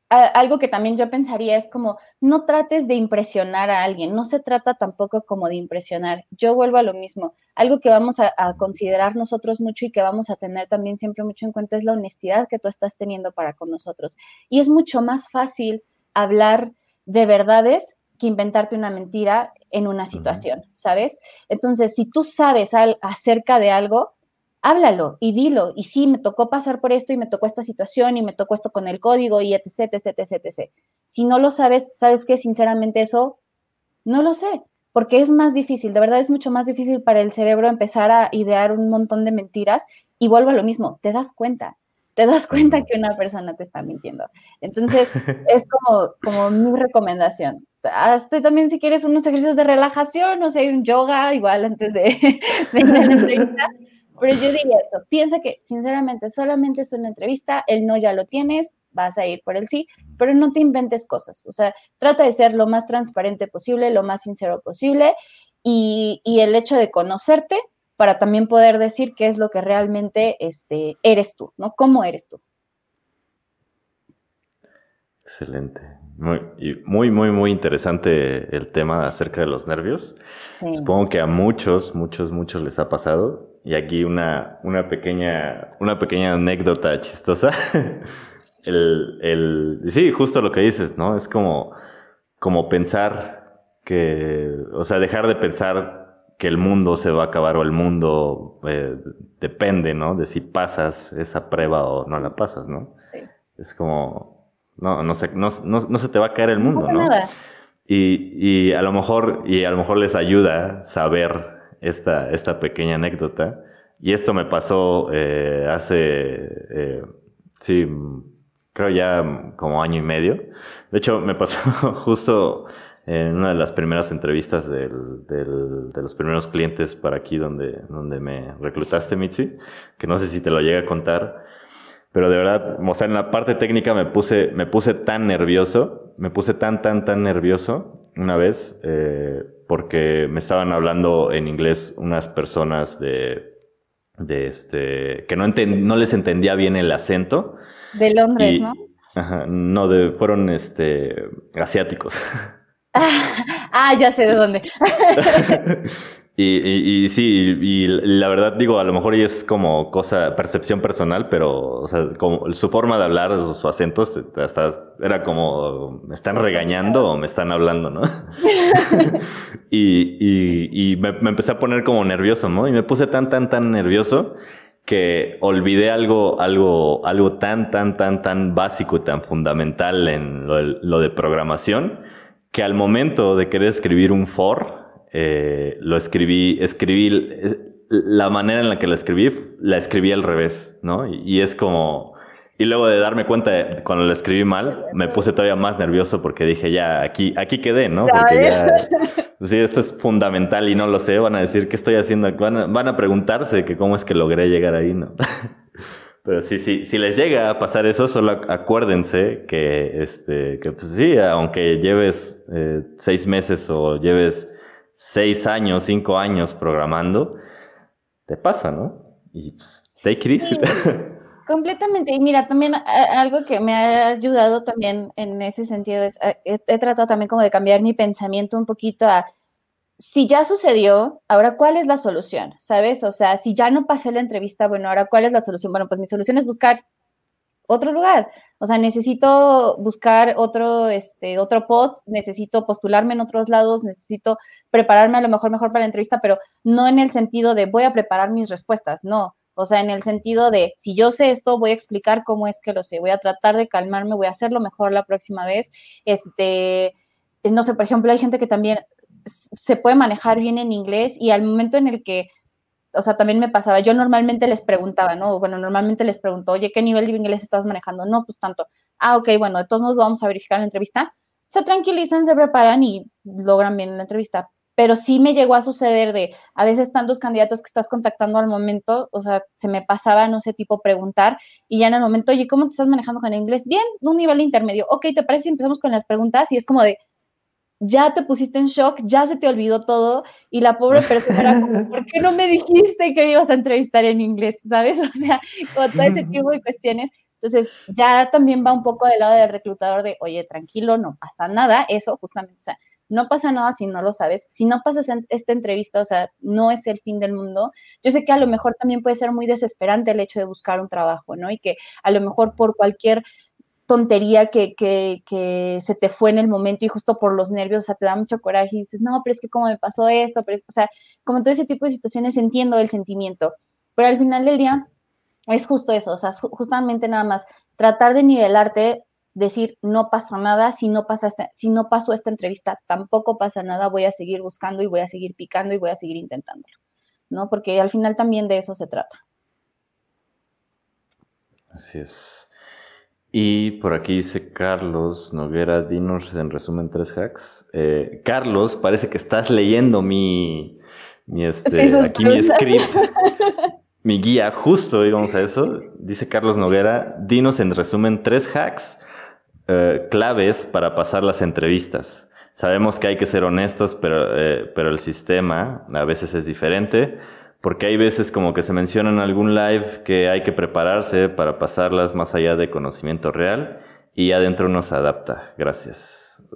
algo que también yo pensaría es como, no trates de impresionar a alguien, no se trata tampoco como de impresionar. Yo vuelvo a lo mismo, algo que vamos a, considerar nosotros mucho y que vamos a tener también siempre mucho en cuenta es la honestidad que tú estás teniendo para con nosotros. Y es mucho más fácil hablar de verdades que inventarte una mentira en una situación, ¿sabes? Entonces, si tú sabes acerca de algo, háblalo y dilo. Y sí, me tocó pasar por esto y me tocó esta situación y me tocó esto con el código y etc, etc, etc, etc. Si no lo sabes, ¿sabes qué? Sinceramente eso no lo sé, porque es más difícil, de verdad es mucho más difícil para el cerebro empezar a idear un montón de mentiras y vuelvo a lo mismo, te das cuenta, te das cuenta que una persona te está mintiendo. Entonces, es como, como mi recomendación. Hasta también si quieres unos ejercicios de relajación, no sé, un yoga igual antes de, [LAUGHS] de la entrevista, pero yo diría eso, piensa que sinceramente solamente es una entrevista, el no ya lo tienes, vas a ir por el sí, pero no te inventes cosas, o sea, trata de ser lo más transparente posible, lo más sincero posible y, el hecho de conocerte para también poder decir qué es lo que realmente este, eres tú, ¿no? ¿Cómo eres tú? Excelente. Muy, muy, muy, muy interesante el tema acerca de los nervios. Supongo que a muchos, muchos, muchos les ha pasado. Y aquí una, una, pequeña, una pequeña anécdota chistosa. [LAUGHS] el, el, sí, justo lo que dices, ¿no? Es como, como pensar que, o sea, dejar de pensar que el mundo se va a acabar o el mundo eh, depende, ¿no? De si pasas esa prueba o no la pasas, ¿no? Sí. Es como, no, no, se, no, no, no se te va a caer el mundo, ¿no? Nada. Y, y a lo mejor, y a lo mejor les ayuda saber esta, esta pequeña anécdota Y esto me pasó eh, hace, eh, sí, creo ya como año y medio. De hecho, me pasó [LAUGHS] justo en una de las primeras entrevistas del, del, de los primeros clientes para aquí donde, donde me reclutaste, Mitzi, que no sé si te lo llega a contar, pero de verdad, o sea, en la parte técnica me puse, me puse tan nervioso, me puse tan, tan, tan nervioso una vez, eh, porque me estaban hablando en inglés unas personas de, de este, que no, no les entendía bien el acento. De Londres, ¿no? Ajá, no, de, fueron este, asiáticos. [LAUGHS] ah, ya sé de dónde. [LAUGHS] y, y, sí, y, la verdad digo, a lo mejor es como cosa, percepción personal, pero o sea, como su forma de hablar, su, acento, hasta era como, ¿me están regañando o me están hablando, no? [LAUGHS] y y me, me empecé a poner como nervioso, ¿no? Y me puse tan, tan, tan nervioso que olvidé algo, algo, algo tan, tan, tan, tan básico y tan fundamental en lo, lo de programación que al momento de querer escribir un for, eh, lo escribí, escribí, la manera en la que la escribí, la escribí al revés, ¿no? Y, es como, y luego de darme cuenta de, cuando la escribí mal, me puse todavía más nervioso porque dije, ya, aquí, aquí quedé, ¿no? Porque ya, pues sí, esto es fundamental y no lo sé, van a decir, ¿qué estoy haciendo? Van a, van a preguntarse que cómo es que logré llegar ahí, ¿no? [LAUGHS] Pero sí, sí, si les llega a pasar eso, solo acuérdense que, este, que pues sí, aunque lleves eh, seis meses o lleves seis años, cinco años programando, te pasa, ¿no? Y pues, take it easy. completamente. Y mira, también algo que me ha ayudado también en ese sentido es, he tratado también como de cambiar mi pensamiento un poquito a si ya sucedió, ahora cuál es la solución, ¿sabes? O sea, si ya no pasé la entrevista, bueno, ahora cuál es la solución. Bueno, pues mi solución es buscar otro lugar. O sea, necesito buscar otro, este, otro post, necesito postularme en otros lados, necesito prepararme a lo mejor mejor para la entrevista, pero no en el sentido de voy a preparar mis respuestas, no. O sea, en el sentido de si yo sé esto, voy a explicar cómo es que lo sé, voy a tratar de calmarme, voy a hacerlo mejor la próxima vez. Este, no sé, por ejemplo, hay gente que también se puede manejar bien en inglés y al momento en el que, o sea, también me pasaba, yo normalmente les preguntaba, ¿no? Bueno, normalmente les pregunto, oye, ¿qué nivel de inglés estás manejando? No, pues tanto. Ah, ok, bueno, de todos modos vamos a verificar la entrevista. Se tranquilizan, se preparan y logran bien la entrevista. Pero sí me llegó a suceder de, a veces están dos candidatos que estás contactando al momento, o sea, se me pasaba, no sé, tipo preguntar, y ya en el momento, oye, ¿cómo te estás manejando con el inglés? Bien, un nivel intermedio. Ok, ¿te parece si empezamos con las preguntas? Y es como de, ya te pusiste en shock, ya se te olvidó todo y la pobre persona era como, [LAUGHS] ¿por qué no me dijiste que ibas a entrevistar en inglés? ¿Sabes? [LAUGHS] O sea, con todo ese tipo de cuestiones. Entonces, ya también va un poco del lado del reclutador de, oye, tranquilo, no pasa nada, eso justamente, o sea, no pasa nada si no lo sabes. Si no pasas esta entrevista, o sea, no es el fin del mundo. Yo sé que a lo mejor también puede ser muy desesperante el hecho de buscar un trabajo, ¿no? Y que a lo mejor por cualquier tontería que, que, se te fue en el momento y justo por los nervios, o sea, te da mucho coraje y dices, no, pero es que cómo me pasó esto, pero es, o sea, como todo ese tipo de situaciones entiendo el sentimiento, pero al final del día es justo eso, o sea, justamente nada más tratar de nivelarte, decir, no pasa nada, si no, pasa si no pasó esta entrevista, tampoco pasa nada, voy a seguir buscando y voy a seguir picando y voy a seguir intentándolo, ¿no? Porque al final también de eso se trata. Así es. Y por aquí dice Carlos Noguera, dinos en resumen tres hacks. Eh, Carlos, parece que estás leyendo mi, mi este, aquí mi script, [LAUGHS] mi guía, justo íbamos a eso. Dice Carlos Noguera, dinos en resumen tres hacks eh, claves para pasar las entrevistas. Sabemos que hay que ser honestos, pero, eh, pero el sistema a veces es diferente porque hay veces como que se menciona en algún live que hay que prepararse para pasarlas más allá de conocimiento real y adentro uno se adapta. Gracias.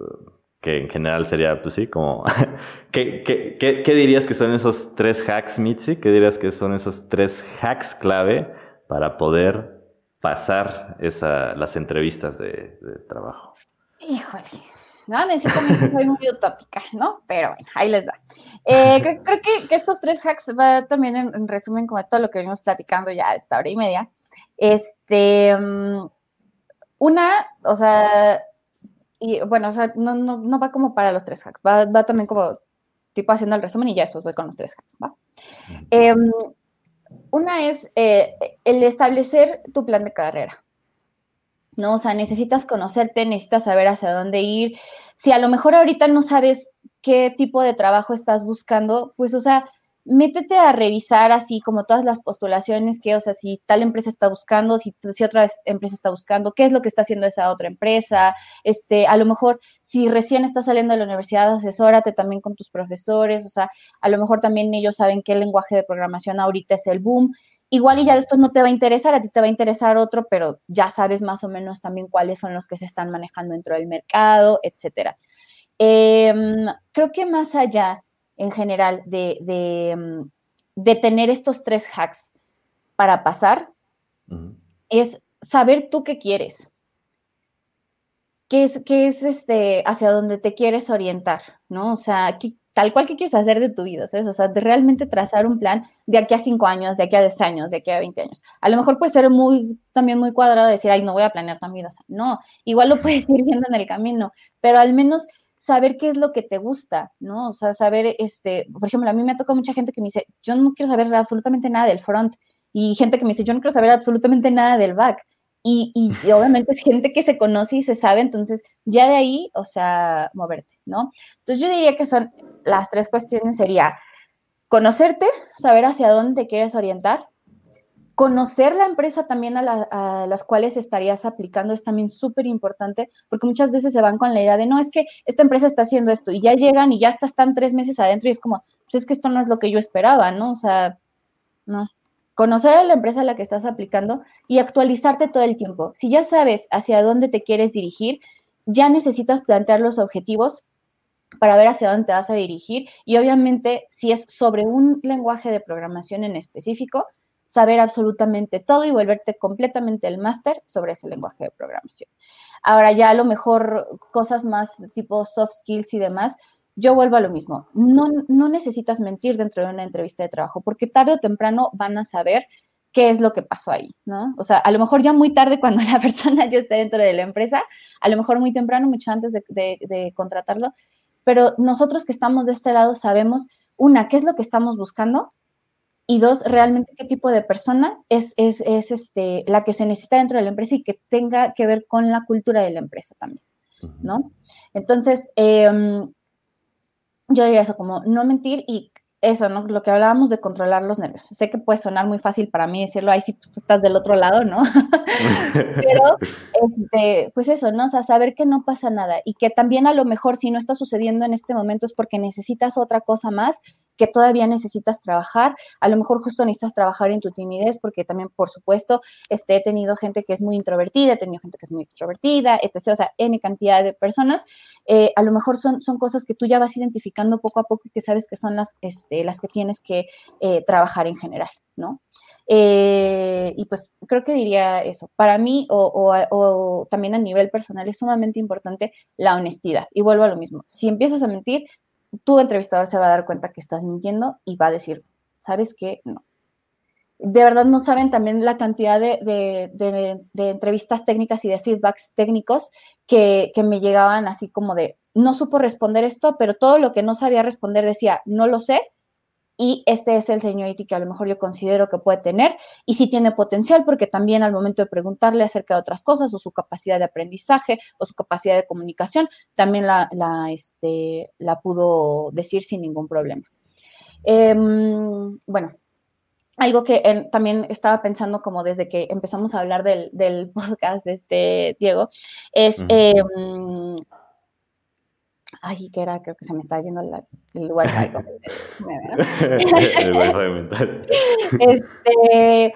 Que en general sería, pues sí, como... [LAUGHS] ¿Qué, qué, qué, dirías que son esos tres hacks, Mitzi? ¿Qué dirías que son esos tres hacks clave para poder pasar esa, las entrevistas de, de trabajo? Híjole. ¿No? Necesito soy muy utópica, ¿no? Pero bueno, ahí les da. Eh, creo, que, estos tres hacks va también en, resumen como todo lo que venimos platicando ya esta hora y media. Este, mm, una, o sea, y bueno, o sea, no, no, no va como para los tres hacks, va, va, también como tipo haciendo el resumen y ya después voy con los tres hacks, ¿va? Em, una es eh, el establecer tu plan de carrera. ¿No? O sea, necesitas conocerte, necesitas saber hacia dónde ir. Si a lo mejor ahorita no sabes qué tipo de trabajo estás buscando, pues, o sea, métete a revisar así como todas las postulaciones que, o sea, si tal empresa está buscando, si, si otra empresa está buscando, qué es lo que está haciendo esa otra empresa, este, a lo mejor si recién estás saliendo de la universidad, asesórate también con tus profesores, o sea, a lo mejor también ellos saben qué lenguaje de programación ahorita es el boom, igual y ya después no te va a interesar, a ti te va a interesar otro, pero ya sabes más o menos también cuáles son los que se están manejando dentro del mercado, etcétera. Em, creo que más allá en general mm, de, tener estos tres hacks para pasar es saber tú qué quieres. ¿Qué es, qué es este, hacia dónde te quieres orientar? ¿No? O sea, tal cual que quieres hacer de tu vida, ¿sabes? O sea, de realmente trazar un plan de aquí a cinco años, de aquí a 10 años, de aquí a 20 años. A lo mejor puede ser muy, también muy cuadrado decir, ay, no voy a planear toda mi vida. no, igual lo [LAUGHS] puedes ir viendo en el camino, pero al menos saber qué es lo que te gusta, ¿no? O sea, saber, este, por ejemplo, a mí me ha tocado mucha gente que me dice, yo no quiero saber absolutamente nada del front, y gente que me dice, yo no quiero saber absolutamente nada del back. Y, y, obviamente es gente que se conoce y se sabe, entonces ya de ahí, o sea, moverte, ¿no? Entonces yo diría que son las tres cuestiones, sería conocerte, saber hacia dónde quieres orientar, Conocer la empresa también a, las cuales estarías aplicando es también súper importante, porque muchas veces se van con la idea de, no, es que esta empresa está haciendo esto, y ya llegan y ya están tres meses adentro y es como, pues es que esto no es lo que yo esperaba, ¿no? O sea, no. Conocer a la empresa a la que estás aplicando y actualizarte todo el tiempo. Si ya sabes hacia dónde te quieres dirigir, ya necesitas plantear los objetivos para ver hacia dónde te vas a dirigir y obviamente si es sobre un lenguaje de programación en específico, saber absolutamente todo y volverte completamente el máster sobre ese lenguaje de programación. Ahora ya a lo mejor cosas más tipo soft skills y demás, yo vuelvo a lo mismo. No, no necesitas mentir dentro de una entrevista de trabajo porque tarde o temprano van a saber qué es lo que pasó ahí, ¿no? O sea, a lo mejor ya muy tarde [LAUGHS] cuando la persona ya esté dentro de la empresa, a lo mejor muy temprano, mucho antes de, de contratarlo, pero nosotros que estamos de este lado sabemos, una, qué es lo que estamos buscando y dos, realmente qué tipo de persona es, es, es, este, la que se necesita dentro de la empresa y que tenga que ver con la cultura de la empresa también, ¿no? Entonces, em, yo diría eso, como no mentir y eso, ¿no? Lo que hablábamos de controlar los nervios. Sé que puede sonar muy fácil para mí decirlo, ahí sí, pues tú estás del otro lado, ¿no? [LAUGHS] Pero, este, pues eso, ¿no? O sea, saber que no pasa nada y que también a lo mejor si no está sucediendo en este momento es porque necesitas otra cosa más que todavía necesitas trabajar. A lo mejor justo necesitas trabajar en tu timidez porque también, por supuesto, este, he tenido gente que es muy introvertida, he tenido gente que es muy extrovertida, etc. O sea, N cantidad de personas. Eh, a lo mejor son, son cosas que tú ya vas identificando poco a poco y que sabes que son las... Este, las que tienes que eh, trabajar en general, ¿no? Eh, y pues creo que diría eso. Para mí, o, también a nivel personal, es sumamente importante la honestidad. Y vuelvo a lo mismo. Si empiezas a mentir, tu entrevistador se va a dar cuenta que estás mintiendo y va a decir, ¿sabes qué? No. De verdad no saben también la cantidad de, entrevistas técnicas y de feedbacks técnicos que, que, me llegaban así como de, no supo responder esto, pero todo lo que no sabía responder decía, no lo sé, y este es el señority que a lo mejor yo considero que puede tener y sí tiene potencial porque también al momento de preguntarle acerca de otras cosas o su capacidad de aprendizaje o su capacidad de comunicación, también la, este, la pudo decir sin ningún problema. Em, bueno, algo que también estaba pensando como desde que empezamos a hablar del, [LAUGHS] podcast de este Diego, es ay, ¿qué era? Creo que se me está yendo el wifi. [LAUGHS] el wifi mental. Este,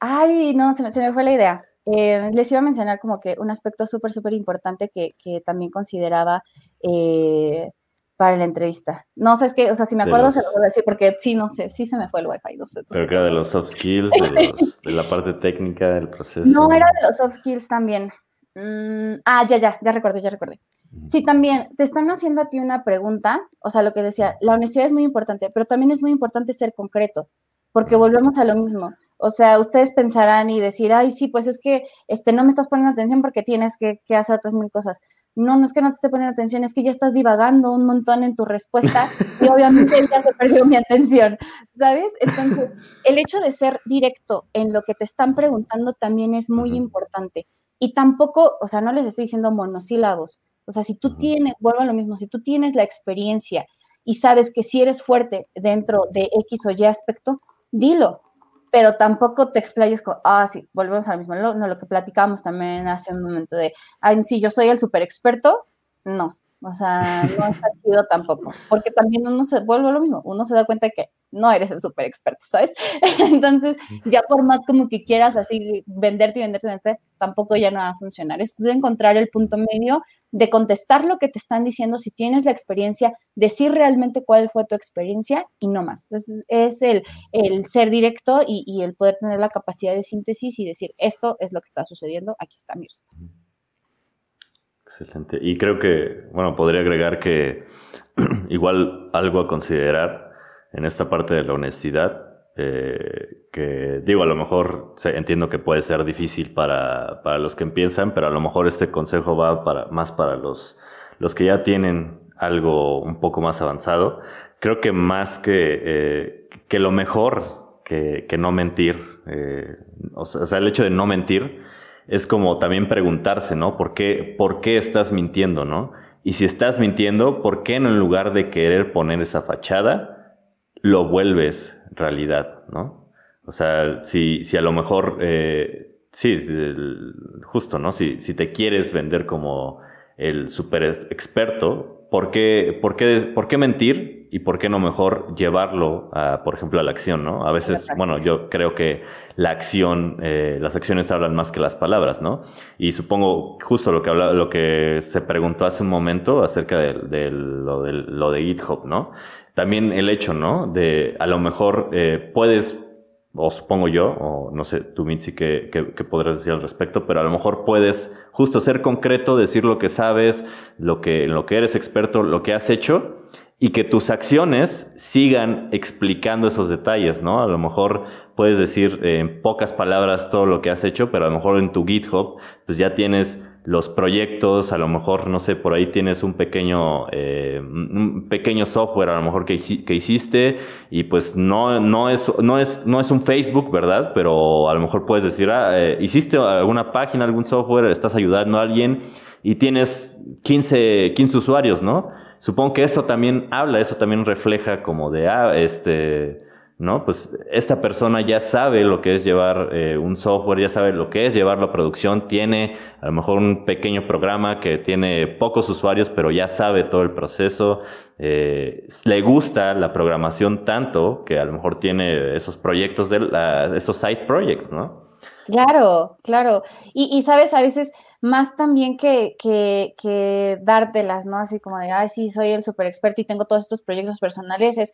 ay, no, se me, se me fue la idea. Eh, les iba a mencionar como que un aspecto súper, súper importante que, que, también consideraba eh, para la entrevista. No sé, es que, o sea, si me acuerdo se lo voy a decir porque sí, no sé, sí se me fue el wifi. No sé, Pero que era de los soft skills, de, [LAUGHS] de, la parte técnica del proceso. No, era de los soft skills también. Mm, ah, ya, ya, ya recordé, ya recordé. Sí, también te están haciendo a ti una pregunta, o sea, lo que decía, la honestidad es muy importante, pero también es muy importante ser concreto, porque volvemos a lo mismo. O sea, ustedes pensarán y decir, ay, sí, pues es que este, no me estás poniendo atención porque tienes que, hacer otras mil cosas. no, no es que no te esté poniendo atención, es que ya estás divagando un montón en tu respuesta y [LAUGHS] obviamente ya se perdió mi atención, ¿sabes? Entonces, el hecho de ser directo en lo que te están preguntando también es muy importante. Y tampoco, o sea, no les estoy diciendo monosílabos. O sea, si tú tienes, vuelvo a lo mismo, si tú tienes la experiencia y sabes que si eres fuerte dentro de X o Y aspecto, dilo, pero tampoco te explayes con, ah, sí, volvemos a lo mismo, no, lo que platicamos también hace un momento de, ay, sí, yo soy el super experto, no, o sea, no está chido tampoco, porque también uno se vuelve lo mismo, uno se da cuenta que no eres el súper experto, ¿sabes? [LAUGHS] Entonces, ya por más como que quieras así venderte y venderte, venderte, tampoco ya no va a funcionar. Es encontrar el punto medio de contestar lo que te están diciendo, si tienes la experiencia, decir realmente cuál fue tu experiencia y no más. Es, es el, el, ser directo y, y, el poder tener la capacidad de síntesis y decir, esto es lo que está sucediendo, aquí está mi respuesta. Excelente. Y creo que, bueno, podría agregar que [CLEARS THROAT] igual algo a considerar en esta parte de la honestidad, eh, que digo, a lo mejor entiendo que puede ser difícil para, para, los que empiezan, pero a lo mejor este consejo va para, más para los, los que ya tienen algo un poco más avanzado. Creo que más que, eh, que lo mejor que, que no mentir, eh, o, sea, el hecho de no mentir es como también preguntarse, ¿no? ¿Por qué, por qué estás mintiendo, no? Y si estás mintiendo, ¿por qué en lugar de querer poner esa fachada, lo vuelves realidad, ¿no? O sea, si, si a lo mejor, eh, sí, justo, ¿no? Si, si te quieres vender como el super experto, ¿por qué, por qué, por qué mentir y por qué no mejor llevarlo, a, por ejemplo, a la acción, ¿no? A veces, bueno, yo creo que la acción, eh, las acciones hablan más que las palabras, ¿no? Y supongo justo lo que habla, lo que se preguntó hace un momento acerca de, lo, de lo de GitHub, ¿no? también el hecho, ¿no? De a lo mejor eh, puedes, o supongo yo, o no sé, tú Mitzi, ¿qué, qué, podrás decir al respecto, pero a lo mejor puedes justo ser concreto, decir lo que sabes, lo que, en lo que eres experto, lo que has hecho, y que tus acciones sigan explicando esos detalles, ¿no? A lo mejor puedes decir en pocas palabras todo lo que has hecho, pero a lo mejor en tu GitHub, pues ya tienes los proyectos, a lo mejor, no sé, por ahí tienes un pequeño, eh, un pequeño software a lo mejor que, que, hiciste y pues no, no, es, no, es, no es un Facebook, ¿verdad? Pero a lo mejor puedes decir, ah, eh, hiciste alguna página, algún software, estás ayudando a alguien y tienes 15, 15 usuarios, ¿no? Supongo que eso también habla, eso también refleja como de, ah, este, ¿no? Pues esta persona ya sabe lo que es llevar eh, un software, ya sabe lo que es llevar la producción, tiene a lo mejor un pequeño programa que tiene pocos usuarios, pero ya sabe todo el proceso, eh, le gusta la programación tanto que a lo mejor tiene esos proyectos, de esos side projects, ¿no? Claro, claro. Y, y sabes, a veces más también que, que, que dártelas, ¿no? Así como de, ay, sí, soy el super experto y tengo todos estos proyectos personales, es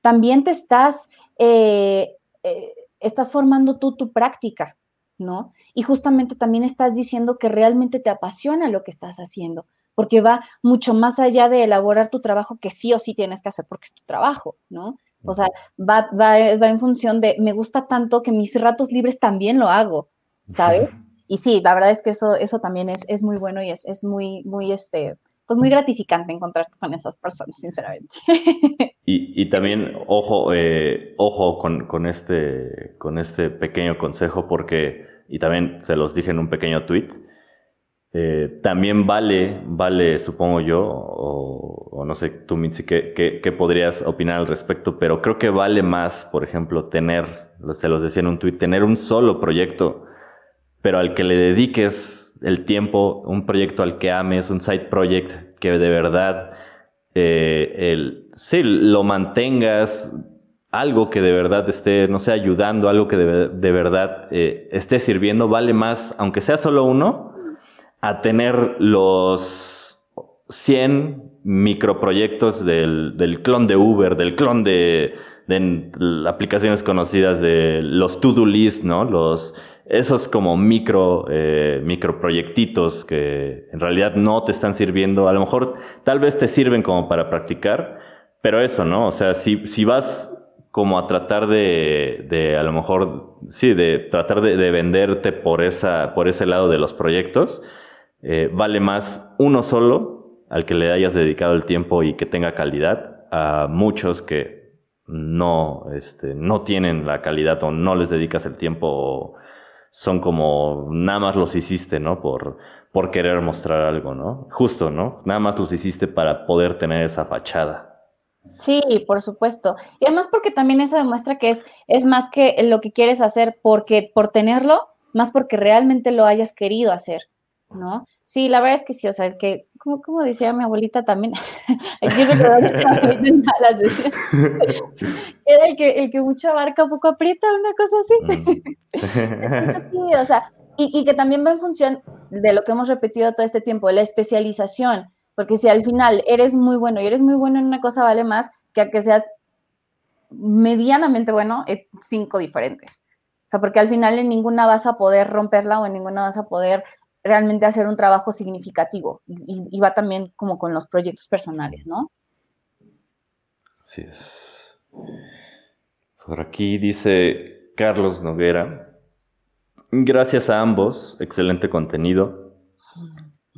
también te estás, eh, eh, estás formando tú tu práctica, ¿no? Y justamente también estás diciendo que realmente te apasiona lo que estás haciendo, porque va mucho más allá de elaborar tu trabajo que sí o sí tienes que hacer porque es tu trabajo, ¿no? O sea, va, va, en función de, me gusta tanto que mis ratos libres también lo hago, ¿sabes? Y sí, la verdad es que eso, eso también es, es muy bueno y es, es muy, muy, este, pues muy gratificante encontrarte con esas personas, sinceramente. [LAUGHS] Y, y también, ojo, eh, ojo con, con, este, con este pequeño consejo, porque, y también se los dije en un pequeño tweet, eh, también vale, vale, supongo yo, o, o no sé, tú, Mitzi, ¿qué, qué, qué, podrías opinar al respecto, pero creo que vale más, por ejemplo, tener, se los decía en un tweet, tener un solo proyecto, pero al que le dediques el tiempo, un proyecto al que ames, un side project que de verdad eh, el, sí, lo mantengas, algo que de verdad esté, no sé, ayudando, algo que de, verdad eh, esté sirviendo, vale más, aunque sea solo uno, a tener los 100 microproyectos del, del clon de Uber, del clon de, de aplicaciones conocidas de los to-do list, ¿no? Los esos como micro, eh, micro proyectitos que en realidad no te están sirviendo, a lo mejor tal vez te sirven como para practicar, pero eso, ¿no? O sea, si, si vas como a tratar de, de a lo mejor, sí, de tratar de, de, venderte por, esa, por ese lado de los proyectos, eh, vale más uno solo al que le hayas dedicado el tiempo y que tenga calidad a muchos que no, este, no tienen la calidad o no les dedicas el tiempo o son como nada más los hiciste, ¿no? Por, por querer mostrar algo, ¿no? Justo, ¿no? Nada más los hiciste para poder tener esa fachada. Sí, por supuesto. Y además porque también eso demuestra que es, es más que lo que quieres hacer porque por tenerlo, más porque realmente lo hayas querido hacer, ¿no? Sí, la verdad es que sí, o sea, que, como, como decía mi abuelita también, [LAUGHS] aquí [LAUGHS] las decía, [LAUGHS] era el que, el que mucho abarca, poco aprieta, una cosa así. Mm. Entonces, sí, o sea, y, y que también va en función de lo que hemos repetido todo este tiempo, la especialización, porque si al final eres muy bueno y eres muy bueno en una cosa, vale más que a que seas medianamente bueno en cinco diferentes. O sea, porque al final en ninguna vas a poder romperla o en ninguna vas a poder realmente hacer un trabajo significativo. Y, va también como con los proyectos personales, ¿no? Así es. Por aquí dice Carlos Noguera. Gracias a ambos, excelente contenido.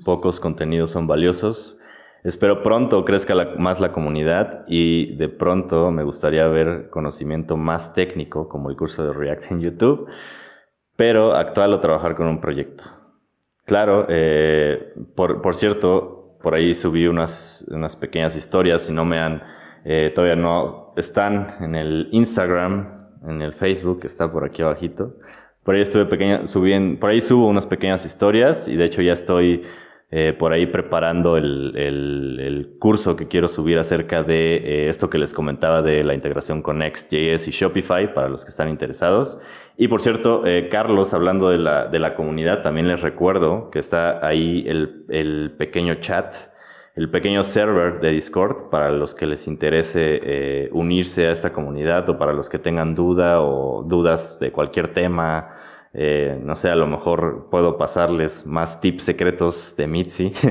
Pocos contenidos son valiosos. Espero pronto crezca más la comunidad y de pronto me gustaría ver conocimiento más técnico como el curso de React en YouTube, pero actual o trabajar con un proyecto. Claro, eh, por, cierto, por ahí subí unas, unas pequeñas historias, si no me han, eh, todavía no están en el Instagram, en el Facebook, está por aquí abajito. Por ahí estuve pequeña, subí por ahí subo unas pequeñas historias y de hecho ya estoy eh, por ahí preparando el, el, curso que quiero subir acerca de esto que les comentaba de la integración con Next.js y Shopify para los que están interesados. Y por cierto, eh, Carlos, hablando de la, de la comunidad, también les recuerdo que está ahí el, el pequeño chat, el pequeño server de Discord para los que les interese unirse a esta comunidad o para los que tengan duda o dudas de cualquier tema eh, no sé, a lo mejor puedo pasarles más tips secretos de Mitzi. [LAUGHS]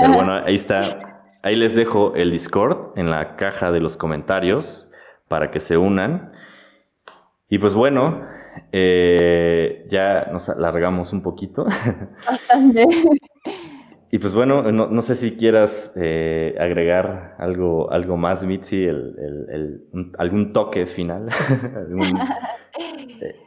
Pero bueno, ahí está. Ahí les dejo el Discord en la caja de los comentarios para que se unan. Y pues bueno, eh, ya nos alargamos un poquito. [LAUGHS] Bastante. Y pues bueno, no, sé si quieras eh, agregar algo, algo más, Mitzi, algún toque final. [LAUGHS] [LAUGHS]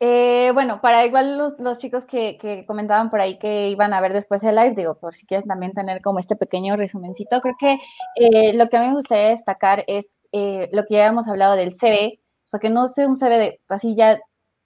Eh, bueno, para igual los, los chicos que, que, comentaban por ahí que iban a ver después el live, digo, por si quieren también tener como este pequeño resumencito, creo que eh, lo que a mí me gustaría destacar es lo que ya hemos hablado del CV, o sea, que no sea un CV de así ya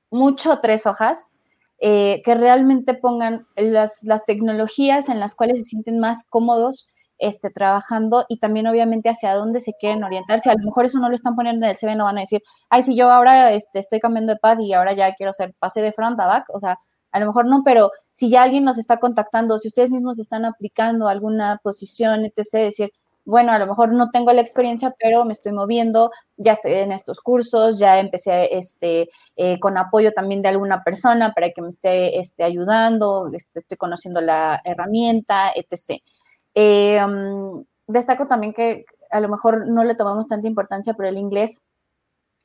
mucho tres hojas, que realmente pongan las, las tecnologías en las cuales se sienten más cómodos este, trabajando y también obviamente hacia dónde se quieren orientar. Si a lo mejor eso no lo están poniendo en el CV, no van a decir, ay, si yo ahora este, estoy cambiando de pad y ahora ya quiero hacer pase de front a back, o sea, a lo mejor no, pero si ya alguien nos está contactando, si ustedes mismos están aplicando alguna posición, etc., decir, bueno, a lo mejor no tengo la experiencia, pero me estoy moviendo, ya estoy en estos cursos, ya empecé este, eh, con apoyo también de alguna persona para que me esté, esté ayudando, este, estoy conociendo la herramienta, etc. Eh, destaco también que a lo mejor no le tomamos tanta importancia, pero el inglés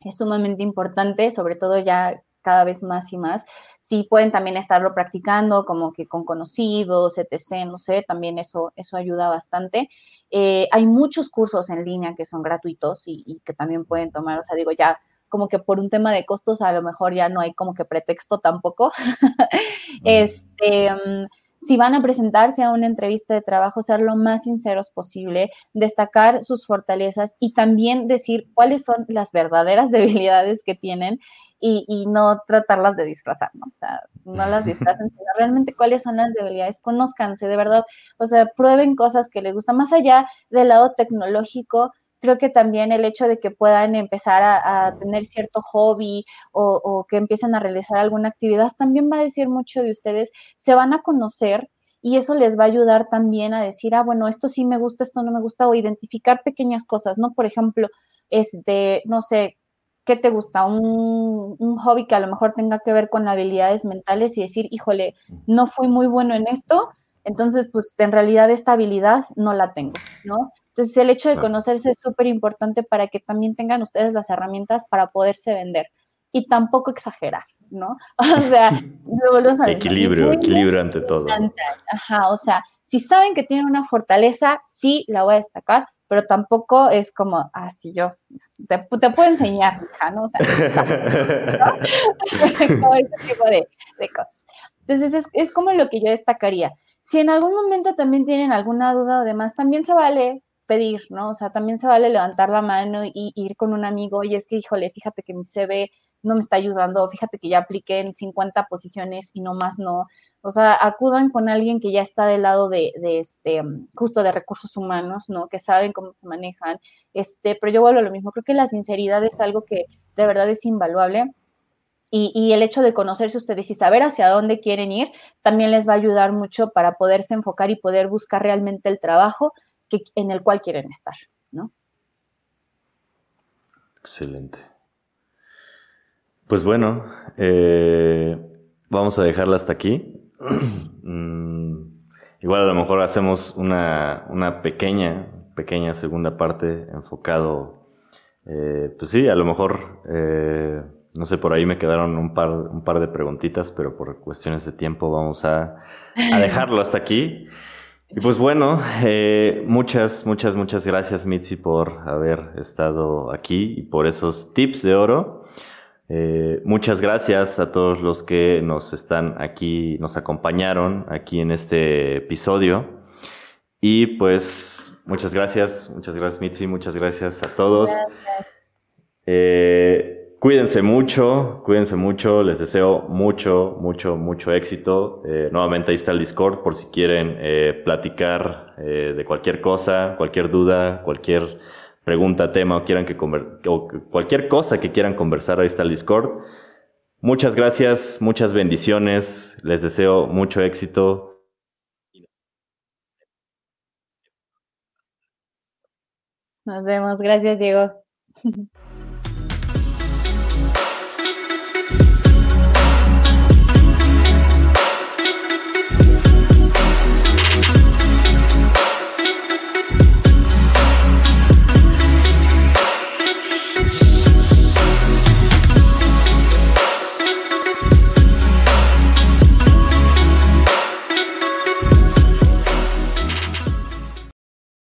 es sumamente importante, sobre todo ya cada vez más y más. Si pueden también estarlo practicando como que con conocidos, etc., no sé, también eso, eso ayuda bastante. Eh, hay muchos cursos en línea que son gratuitos y, que también pueden tomar, o sea, digo, ya como que por un tema de costos a lo mejor ya no hay como que pretexto tampoco. [LAUGHS] este si van a presentarse a una entrevista de trabajo, ser lo más sinceros posible, destacar sus fortalezas y también decir cuáles son las verdaderas [LAUGHS] debilidades que tienen y, no tratarlas de disfrazar, ¿no? O sea, no las disfracen, sino realmente cuáles son las debilidades, conózcanse de verdad, o sea, prueben cosas que les gustan, más allá del lado tecnológico, creo que también el hecho de que puedan empezar a, tener cierto hobby o, que empiecen a realizar alguna actividad también va a decir mucho de ustedes, se van a conocer y eso les va a ayudar también a decir, ah, bueno, esto sí me gusta, esto no me gusta, o identificar pequeñas cosas, ¿no? Por ejemplo, este, no sé, ¿qué te gusta? Un, un, hobby que a lo mejor tenga que ver con habilidades mentales y decir, híjole, no fui muy bueno en esto, entonces, pues en realidad esta habilidad no la tengo, ¿no? Entonces, el hecho de conocerse es súper importante para que también tengan ustedes las herramientas para poderse vender y tampoco exagerar, ¿no? [LAUGHS] O sea, [LAUGHS] equilibrio, equilibrio ante todo. Ajá, o sea, si saben que tienen una fortaleza, sí la voy a destacar, pero tampoco es como, ah, sí, yo te, puedo enseñar, hija, ¿no? O sea, [LAUGHS] ¿no? ese tipo de, cosas. Entonces, es, es, como lo que yo destacaría. Si en algún momento también tienen alguna duda o demás, también se vale pedir, ¿no? O sea, también se vale levantar la mano y ir con un amigo, y es que, híjole, fíjate que mi CV no me está ayudando, fíjate que ya apliqué en 50 posiciones y no más no. O sea, acudan con alguien que ya está del lado de, este, justo de recursos humanos, ¿no? Que saben cómo se manejan. Este, pero yo vuelvo a lo mismo, creo que la sinceridad es algo que de verdad es invaluable. Y, y, el hecho de conocerse ustedes y saber hacia dónde quieren ir también les va a ayudar mucho para poderse enfocar y poder buscar realmente el trabajo que, en el cual quieren estar, ¿no? Excelente. Pues bueno, eh, vamos a dejarla hasta aquí. [CLEARS THROAT] Mm, igual a lo mejor hacemos una, una pequeña, pequeña segunda parte enfocado, eh, pues sí, a lo mejor, eh, no sé, por ahí me quedaron un par, un par de preguntitas, pero por cuestiones de tiempo vamos a, a [LAUGHS] dejarlo hasta aquí. Y pues bueno, muchas, muchas, muchas gracias Mitzi por haber estado aquí y por esos tips de oro. Eh, muchas gracias a todos los que nos están aquí, nos acompañaron aquí en este episodio. Y pues muchas gracias, muchas gracias Mitzi, muchas gracias a todos. Eh, cuídense mucho, cuídense mucho, les deseo mucho, mucho, mucho éxito. Eh, nuevamente ahí está el Discord por si quieren platicar de cualquier cosa, cualquier duda, cualquier pregunta, tema o quieran que o cualquier cosa que quieran conversar, ahí está el Discord. Muchas gracias, muchas bendiciones, les deseo mucho éxito. Nos vemos, gracias Diego. [LAUGHS]